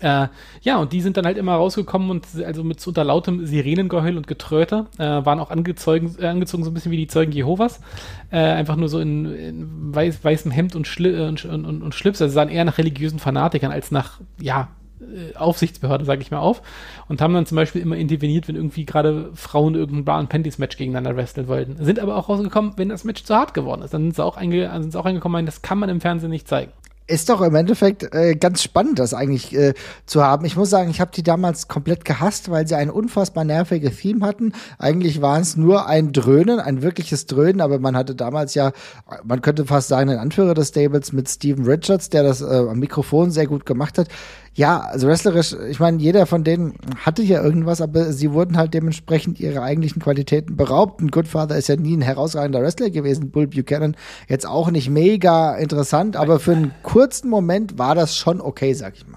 Äh, ja, und die sind dann halt immer rausgekommen und also mit unter lautem Sirenengeheul und Getröte äh, waren auch angezogen, äh, angezogen so ein bisschen wie die Zeugen Jehovas. Äh, einfach nur so in, in weiß, weißem Hemd und, Schli äh, und, und, und, Schlips. Also sahen eher nach religiösen Fanatikern als nach, ja, äh, Aufsichtsbehörde, sage ich mal, auf. Und haben dann zum Beispiel immer interveniert, wenn irgendwie gerade Frauen irgendein Bra- und Panties-Match gegeneinander wresteln wollten. Sind aber auch rausgekommen, wenn das Match zu hart geworden ist. Dann sind sie auch, einge sind sie auch reingekommen, das kann man im Fernsehen nicht zeigen ist doch im Endeffekt äh, ganz spannend, das eigentlich äh, zu haben. Ich muss sagen, ich habe die damals komplett gehasst, weil sie ein unfassbar nerviges Theme hatten. Eigentlich war es nur ein Dröhnen, ein wirkliches Dröhnen, aber man hatte damals ja, man könnte fast sagen, den Anführer des Stables mit Steven Richards, der das äh, am Mikrofon sehr gut gemacht hat ja, also wrestlerisch, ich meine, jeder von denen hatte ja irgendwas, aber sie wurden halt dementsprechend ihre eigentlichen Qualitäten beraubt. Ein Goodfather ist ja nie ein herausragender Wrestler gewesen, Bull Buchanan jetzt auch nicht mega interessant, aber für einen kurzen Moment war das schon okay, sag ich mal.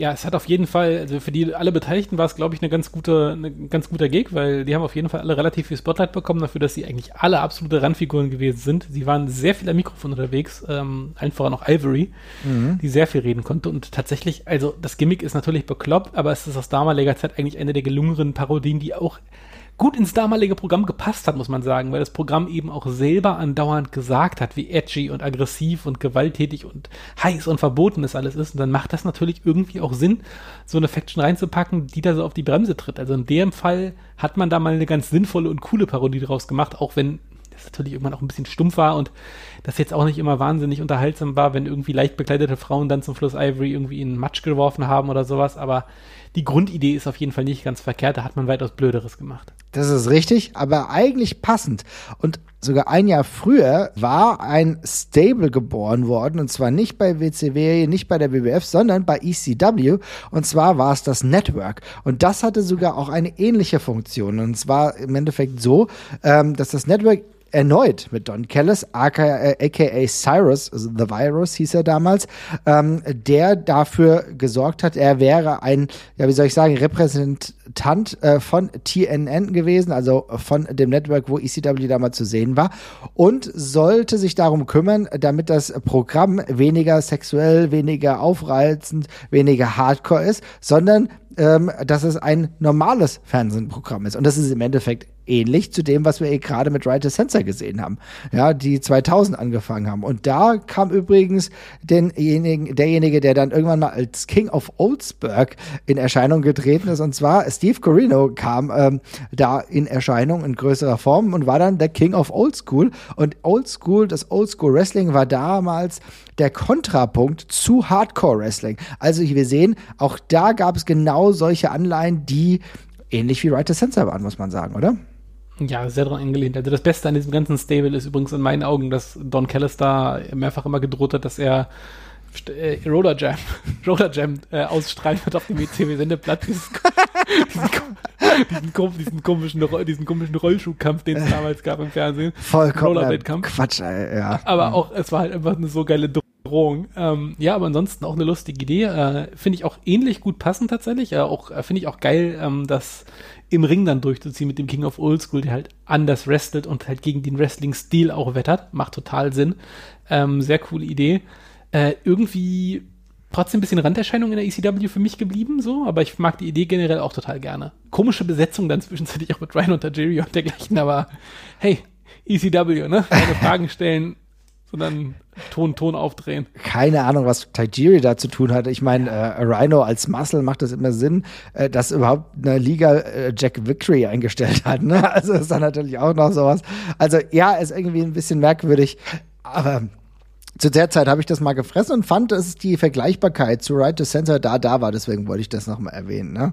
Ja, es hat auf jeden Fall, also für die alle Beteiligten war es, glaube ich, eine ganz gute, eine ganz guter Gig, weil die haben auf jeden Fall alle relativ viel Spotlight bekommen dafür, dass sie eigentlich alle absolute Randfiguren gewesen sind. Sie waren sehr viel am Mikrofon unterwegs, ähm, allen voran auch Ivory, mhm. die sehr viel reden konnte. Und tatsächlich, also das Gimmick ist natürlich bekloppt, aber es ist aus damaliger Zeit eigentlich eine der gelungeneren Parodien, die auch gut ins damalige Programm gepasst hat, muss man sagen, weil das Programm eben auch selber andauernd gesagt hat, wie edgy und aggressiv und gewalttätig und heiß und verboten es alles ist. Und dann macht das natürlich irgendwie auch Sinn, so eine Faction reinzupacken, die da so auf die Bremse tritt. Also in dem Fall hat man da mal eine ganz sinnvolle und coole Parodie draus gemacht, auch wenn das natürlich irgendwann auch ein bisschen stumpf war und das jetzt auch nicht immer wahnsinnig unterhaltsam war, wenn irgendwie leicht bekleidete Frauen dann zum Schluss Ivory irgendwie in Matsch geworfen haben oder sowas, aber die Grundidee ist auf jeden Fall nicht ganz verkehrt, da hat man weitaus Blöderes gemacht. Das ist richtig, aber eigentlich passend. Und sogar ein Jahr früher war ein Stable geboren worden, und zwar nicht bei WCW, nicht bei der BBF, sondern bei ECW. Und zwar war es das Network. Und das hatte sogar auch eine ähnliche Funktion. Und zwar im Endeffekt so, ähm, dass das Network erneut mit Don Callis, aka, aka Cyrus, also The Virus hieß er damals, ähm, der dafür gesorgt hat, er wäre ein, ja, wie soll ich sagen, Repräsentant äh, von TNN gewesen, also von dem Network, wo ECW damals zu sehen war, und sollte sich darum kümmern, damit das Programm weniger sexuell, weniger aufreizend, weniger hardcore ist, sondern ähm, dass es ein normales Fernsehprogramm ist. Und das ist im Endeffekt ähnlich zu dem, was wir eh gerade mit Right Sensor gesehen haben, ja, die 2000 angefangen haben. Und da kam übrigens denjenigen, derjenige, der dann irgendwann mal als King of Oldsburg in Erscheinung getreten ist, und zwar Steve Corino kam ähm, da in Erscheinung in größerer Form und war dann der King of Old School. Und Old School, das Old School Wrestling war damals der Kontrapunkt zu Hardcore Wrestling. Also wir sehen, auch da gab es genau solche Anleihen, die ähnlich wie Right Sensor waren, muss man sagen, oder? Ja, sehr dran angelehnt. Also das Beste an diesem ganzen Stable ist übrigens in meinen Augen, dass Don Callis da mehrfach immer gedroht hat, dass er äh, Roller Jam, Roller Jam äh, ausstrahlen wird auf dem WCW-Sendeplatz. diesen, diesen, diesen, komischen, diesen komischen Rollschuhkampf, den es damals gab im Fernsehen. Vollkommen Quatsch, ja. Aber auch, es war halt einfach eine so geile Bedrohung. Ähm, ja, aber ansonsten auch eine lustige Idee. Äh, finde ich auch ähnlich gut passend tatsächlich. Äh, auch äh, finde ich auch geil, ähm, das im Ring dann durchzuziehen mit dem King of Old School, der halt anders wrestelt und halt gegen den Wrestling-Stil auch wettert. Macht total Sinn. Ähm, sehr coole Idee. Äh, irgendwie trotzdem ein bisschen Randerscheinung in der ECW für mich geblieben, so, aber ich mag die Idee generell auch total gerne. Komische Besetzung dann zwischenzeitlich auch mit Ryan und Tajiri und dergleichen, aber hey, ECW, ne? Keine Fragen stellen, sondern Ton, Ton aufdrehen. Keine Ahnung, was Tajiri da zu tun hat. Ich meine, äh, Rhino als Muscle macht das immer Sinn, äh, dass überhaupt eine Liga äh, Jack Victory eingestellt hat. Ne? Also ist dann natürlich auch noch sowas. Also ja, ist irgendwie ein bisschen merkwürdig, aber zu der Zeit habe ich das mal gefressen und fand, dass die Vergleichbarkeit zu Right to Censor da da war. Deswegen wollte ich das nochmal erwähnen. Ne?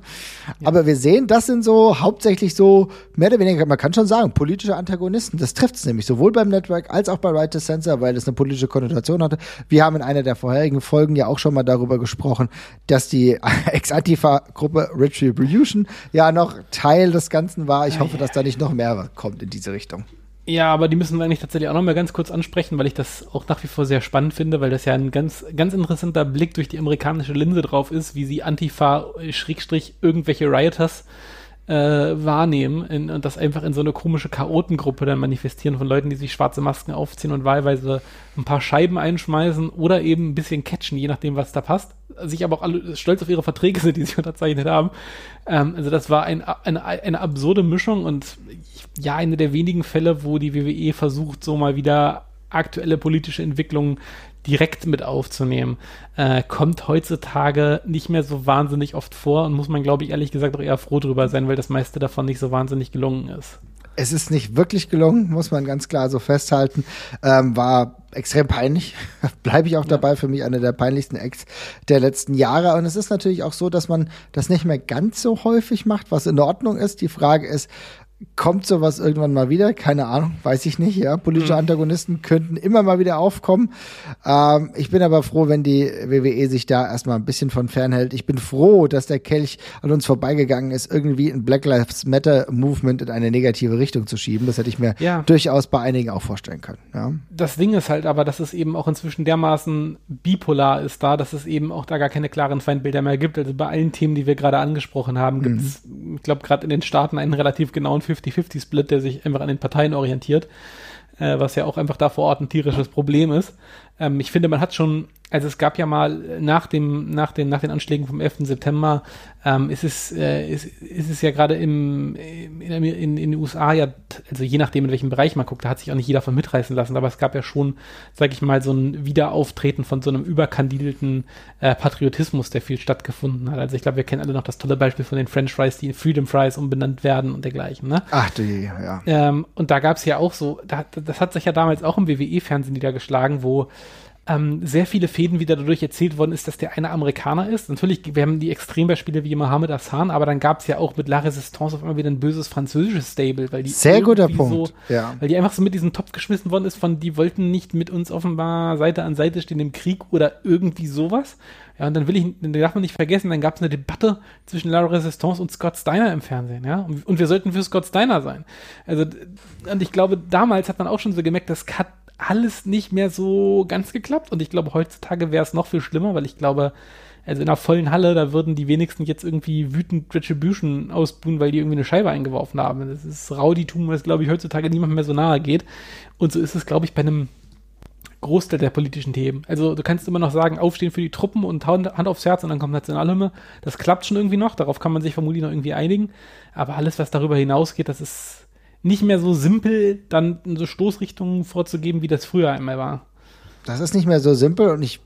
Ja. Aber wir sehen, das sind so hauptsächlich so, mehr oder weniger, man kann schon sagen, politische Antagonisten. Das trifft es nämlich sowohl beim Network als auch bei Right to Censor, weil es eine politische Konnotation hatte. Wir haben in einer der vorherigen Folgen ja auch schon mal darüber gesprochen, dass die Ex-Antifa-Gruppe Retribution ja noch Teil des Ganzen war. Ich hoffe, dass da nicht noch mehr kommt in diese Richtung. Ja, aber die müssen wir eigentlich tatsächlich auch noch mal ganz kurz ansprechen, weil ich das auch nach wie vor sehr spannend finde, weil das ja ein ganz, ganz interessanter Blick durch die amerikanische Linse drauf ist, wie sie Antifa, Schrägstrich, irgendwelche Rioters äh, wahrnehmen in, und das einfach in so eine komische Chaotengruppe dann manifestieren von Leuten, die sich schwarze Masken aufziehen und wahlweise ein paar Scheiben einschmeißen oder eben ein bisschen catchen, je nachdem, was da passt. Sich aber auch alle stolz auf ihre Verträge sind, die sie unterzeichnet haben. Ähm, also das war ein, eine, eine absurde Mischung und ja, eine der wenigen Fälle, wo die WWE versucht, so mal wieder aktuelle politische Entwicklungen direkt mit aufzunehmen, äh, kommt heutzutage nicht mehr so wahnsinnig oft vor und muss man, glaube ich, ehrlich gesagt auch eher froh drüber sein, weil das meiste davon nicht so wahnsinnig gelungen ist. Es ist nicht wirklich gelungen, muss man ganz klar so festhalten. Ähm, war extrem peinlich. Bleibe ich auch dabei, für mich eine der peinlichsten Acts der letzten Jahre. Und es ist natürlich auch so, dass man das nicht mehr ganz so häufig macht, was in Ordnung ist. Die Frage ist, Kommt sowas irgendwann mal wieder? Keine Ahnung, weiß ich nicht. Ja, politische mhm. Antagonisten könnten immer mal wieder aufkommen. Ähm, ich bin aber froh, wenn die WWE sich da erstmal ein bisschen von fernhält. Ich bin froh, dass der Kelch an uns vorbeigegangen ist, irgendwie ein Black Lives Matter Movement in eine negative Richtung zu schieben. Das hätte ich mir ja. durchaus bei einigen auch vorstellen können. Ja. Das Ding ist halt aber, dass es eben auch inzwischen dermaßen bipolar ist da, dass es eben auch da gar keine klaren Feindbilder mehr gibt. Also bei allen Themen, die wir gerade angesprochen haben, gibt es, mhm. ich glaube, gerade in den Staaten einen relativ genauen 50-50-Split, der sich einfach an den Parteien orientiert, äh, was ja auch einfach da vor Ort ein tierisches Problem ist. Ähm, ich finde, man hat schon also es gab ja mal nach dem nach den nach den Anschlägen vom 11. September ähm, ist es äh, ist, ist es ja gerade im in, in, in den USA ja also je nachdem in welchem Bereich man guckt da hat sich auch nicht jeder von mitreißen lassen aber es gab ja schon sage ich mal so ein Wiederauftreten von so einem überkandidelten äh, Patriotismus der viel stattgefunden hat also ich glaube wir kennen alle noch das tolle Beispiel von den French Fries die in Freedom Fries umbenannt werden und dergleichen ne ach du ja ähm, und da gab es ja auch so da, das hat sich ja damals auch im WWE Fernsehen niedergeschlagen wo ähm, sehr viele Fäden wieder dadurch erzählt worden ist, dass der eine Amerikaner ist. Natürlich, wir haben die Extrembeispiele wie Mohammed Hassan, aber dann gab es ja auch mit La Resistance auf einmal wieder ein böses französisches Stable, weil die sehr guter Punkt, so, ja. weil die einfach so mit diesem Topf geschmissen worden ist von, die wollten nicht mit uns offenbar Seite an Seite stehen im Krieg oder irgendwie sowas. Ja, und dann will ich, dann darf man nicht vergessen, dann gab es eine Debatte zwischen La Resistance und Scott Steiner im Fernsehen, ja. Und, und, wir sollten für Scott Steiner sein. Also, und ich glaube, damals hat man auch schon so gemerkt, das hat alles nicht mehr so ganz geklappt. Und ich glaube, heutzutage wäre es noch viel schlimmer, weil ich glaube, also in einer vollen Halle, da würden die wenigsten jetzt irgendwie wütend Retribution ausbuhen, weil die irgendwie eine Scheibe eingeworfen haben. Das ist Rauditum, was, glaube ich, heutzutage niemand mehr so nahe geht. Und so ist es, glaube ich, bei einem Großteil der politischen Themen. Also du kannst immer noch sagen, aufstehen für die Truppen und Hand aufs Herz und dann kommt Nationalhymne. Das klappt schon irgendwie noch, darauf kann man sich vermutlich noch irgendwie einigen. Aber alles, was darüber hinausgeht, das ist nicht mehr so simpel, dann so Stoßrichtungen vorzugeben, wie das früher einmal war. Das ist nicht mehr so simpel und ich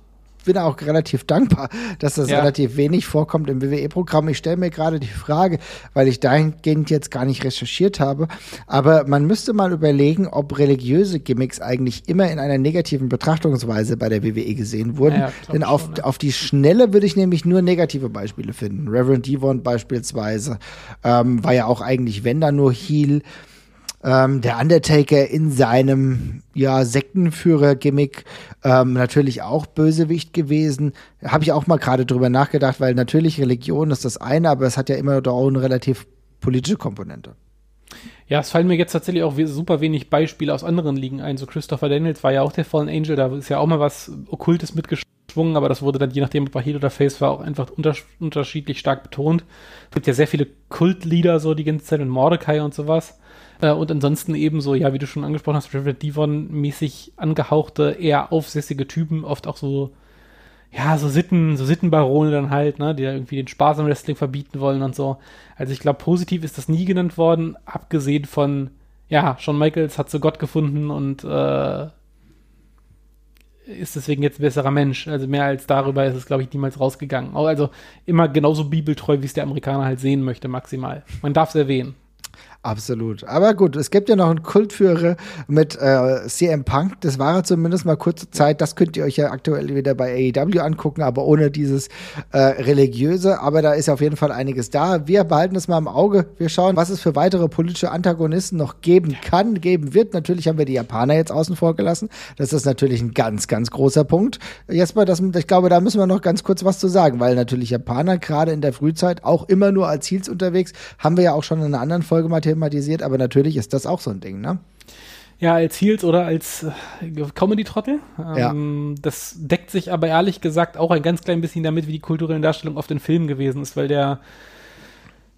bin auch relativ dankbar, dass das ja. relativ wenig vorkommt im WWE-Programm. Ich stelle mir gerade die Frage, weil ich dahingehend jetzt gar nicht recherchiert habe, aber man müsste mal überlegen, ob religiöse Gimmicks eigentlich immer in einer negativen Betrachtungsweise bei der WWE gesehen wurden. Ja, Denn auf, schon, ja. auf die Schnelle würde ich nämlich nur negative Beispiele finden. Reverend Devon beispielsweise ähm, war ja auch eigentlich, wenn da nur Heel ähm, der Undertaker in seinem ja Sektenführer-Gimmick ähm, natürlich auch Bösewicht gewesen. Habe ich auch mal gerade drüber nachgedacht, weil natürlich Religion ist das eine, aber es hat ja immer auch eine relativ politische Komponente. Ja, es fallen mir jetzt tatsächlich auch super wenig Beispiele aus anderen Ligen ein. So Christopher Daniels war ja auch der Fallen Angel, da ist ja auch mal was Okkultes mitgeschwungen, aber das wurde dann je nachdem, ob er Heel oder Face war, auch einfach unters unterschiedlich stark betont. Es gibt ja sehr viele Kultlieder so die ganze Zeit und Mordecai und sowas. Äh, und ansonsten eben so, ja, wie du schon angesprochen hast, Reverend Devon-mäßig angehauchte, eher aufsässige Typen, oft auch so ja, so Sitten, so Sittenbarone dann halt, ne, die da irgendwie den Spaß am Wrestling verbieten wollen und so. Also ich glaube, positiv ist das nie genannt worden, abgesehen von, ja, Shawn Michaels hat so Gott gefunden und äh, ist deswegen jetzt ein besserer Mensch. Also mehr als darüber ist es, glaube ich, niemals rausgegangen. Also immer genauso bibeltreu, wie es der Amerikaner halt sehen möchte, maximal. Man darf es erwähnen. Absolut. Aber gut, es gibt ja noch einen Kultführer mit äh, CM Punk. Das war ja zumindest mal kurze Zeit. Das könnt ihr euch ja aktuell wieder bei AEW angucken, aber ohne dieses äh, religiöse. Aber da ist auf jeden Fall einiges da. Wir behalten es mal im Auge. Wir schauen, was es für weitere politische Antagonisten noch geben kann, geben wird. Natürlich haben wir die Japaner jetzt außen vor gelassen. Das ist natürlich ein ganz, ganz großer Punkt. Jesper, das, ich glaube, da müssen wir noch ganz kurz was zu sagen, weil natürlich Japaner gerade in der Frühzeit auch immer nur als Heels unterwegs. Haben wir ja auch schon in einer anderen Folge mal thematisiert, aber natürlich ist das auch so ein Ding, ne? Ja, als Heels oder als äh, Comedy-Trottel. Ähm, ja. Das deckt sich aber ehrlich gesagt auch ein ganz klein bisschen damit, wie die kulturelle Darstellung auf den Filmen gewesen ist, weil der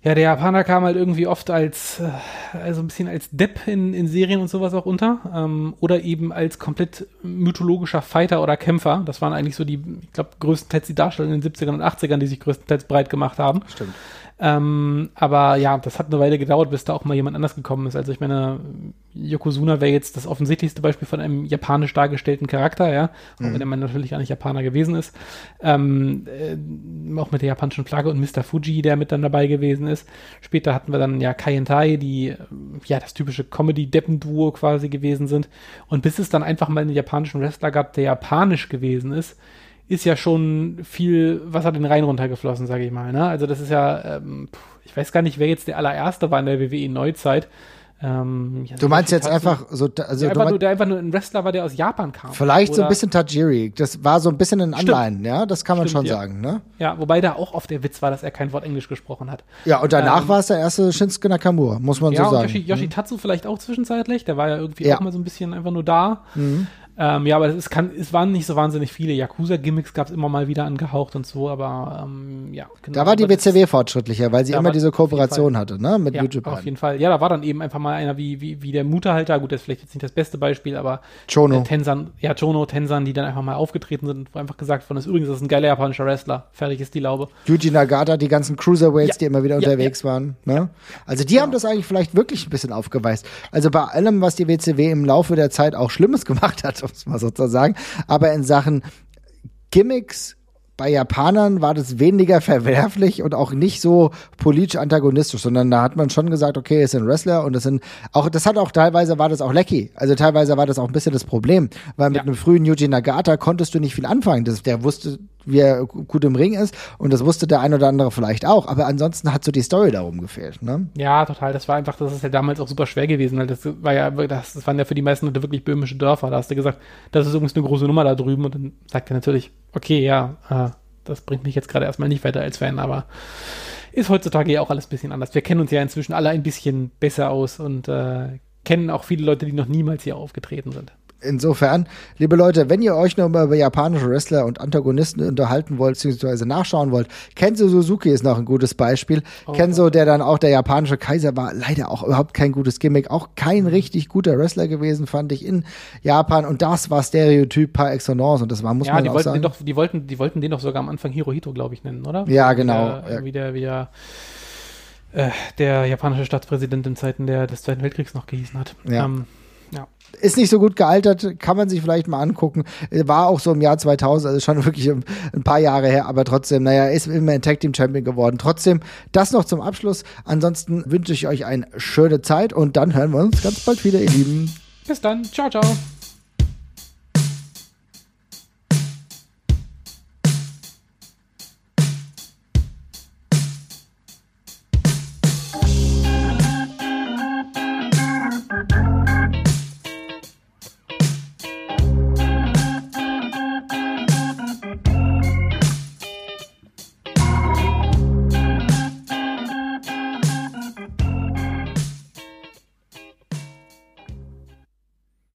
ja, der Japaner kam halt irgendwie oft als, äh, also ein bisschen als Depp in, in Serien und sowas auch unter. Ähm, oder eben als komplett mythologischer Fighter oder Kämpfer. Das waren eigentlich so die, ich glaube, größtenteils die Darsteller in den 70ern und 80ern, die sich größtenteils breit gemacht haben. Stimmt. Ähm, aber ja, das hat eine Weile gedauert, bis da auch mal jemand anders gekommen ist. Also ich meine, Yokozuna wäre jetzt das offensichtlichste Beispiel von einem japanisch dargestellten Charakter, ja, mhm. auch wenn er natürlich gar nicht Japaner gewesen ist. Ähm, äh, auch mit der japanischen Flagge und Mr. Fuji, der mit dann dabei gewesen ist. Später hatten wir dann ja Kai und Tai, die äh, ja das typische Comedy-Deppen-Duo quasi gewesen sind. Und bis es dann einfach mal einen japanischen Wrestler gab, der japanisch gewesen ist, ist ja schon viel Wasser den Rhein runtergeflossen, sage ich mal. Ne? Also das ist ja, ähm, ich weiß gar nicht, wer jetzt der allererste war in der WWE Neuzeit. Ähm, du meinst jetzt einfach so, also der einfach, nur, der einfach nur ein Wrestler war, der aus Japan kam. Vielleicht so ein bisschen Tajiri. Das war so ein bisschen ein Anleihen, ja, das kann man Stimmt, schon ja. sagen, ne? Ja, wobei da auch oft der Witz war, dass er kein Wort Englisch gesprochen hat. Ja, und danach ähm, war es der erste Shinsuke Nakamura, muss man ja, so sagen. Yoshi, Yoshitatsu mhm. vielleicht auch zwischenzeitlich, der war ja irgendwie ja. auch mal so ein bisschen einfach nur da. Mhm. Ähm, ja, aber es, kann, es waren nicht so wahnsinnig viele. Yakuza-Gimmicks gab es immer mal wieder angehaucht und so, aber ähm, ja. Genau. Da war die WCW fortschrittlicher, weil sie immer diese Kooperation hatte, ne? Mit ja, YouTube. Auf jeden Fall. Ja, da war dann eben einfach mal einer wie, wie, wie der Mutterhalter, gut, das ist vielleicht jetzt nicht das beste Beispiel, aber Chono. Äh, Tensan, ja, Chono, Tensan, die dann einfach mal aufgetreten sind, wo einfach gesagt worden ist, übrigens, das ist ein geiler japanischer Wrestler. Fertig ist die Laube. Yuji Nagata, die ganzen Cruiserweights, ja. die immer wieder ja, unterwegs waren. Ne? Also die haben das eigentlich vielleicht wirklich ein bisschen aufgeweist. Also bei allem, was die WCW im Laufe der Zeit auch Schlimmes gemacht hat, um es mal so zu sagen. Aber in Sachen Gimmicks bei Japanern war das weniger verwerflich und auch nicht so politisch antagonistisch, sondern da hat man schon gesagt, okay, es sind Wrestler und es sind auch, das hat auch teilweise war das auch lecky. Also teilweise war das auch ein bisschen das Problem, weil mit ja. einem frühen Yuji Nagata konntest du nicht viel anfangen. Das, der wusste, wie er gut im Ring ist und das wusste der ein oder andere vielleicht auch, aber ansonsten hat so die Story darum gefehlt, ne? Ja, total. Das war einfach, das ist ja damals auch super schwer gewesen, weil das war ja, das, das waren ja für die meisten Leute wirklich böhmische Dörfer. Da hast du gesagt, das ist übrigens eine große Nummer da drüben und dann sagt er natürlich, okay, ja, äh, das bringt mich jetzt gerade erstmal nicht weiter als Fan, aber ist heutzutage ja auch alles ein bisschen anders. Wir kennen uns ja inzwischen alle ein bisschen besser aus und äh, kennen auch viele Leute, die noch niemals hier aufgetreten sind insofern, liebe Leute, wenn ihr euch noch mal über japanische Wrestler und Antagonisten unterhalten wollt, beziehungsweise nachschauen wollt, Kenzo Suzuki ist noch ein gutes Beispiel. Oh, Kenzo, der dann auch der japanische Kaiser war, leider auch überhaupt kein gutes Gimmick, auch kein richtig guter Wrestler gewesen, fand ich in Japan. Und das war Stereotyp par excellence. Und das war, muss ja, man die auch wollten sagen. Den doch, die, wollten, die wollten den doch sogar am Anfang Hirohito, glaube ich, nennen, oder? Ja, genau. Wie der, ja. Wie der, wie der äh, der japanische Staatspräsident in Zeiten der, des Zweiten Weltkriegs noch gehießen hat. Ja. Ähm, ist nicht so gut gealtert, kann man sich vielleicht mal angucken. War auch so im Jahr 2000, also schon wirklich ein paar Jahre her, aber trotzdem, naja, ist immer ein Tag Team Champion geworden. Trotzdem, das noch zum Abschluss. Ansonsten wünsche ich euch eine schöne Zeit und dann hören wir uns ganz bald wieder, ihr Lieben. Bis dann. Ciao, ciao.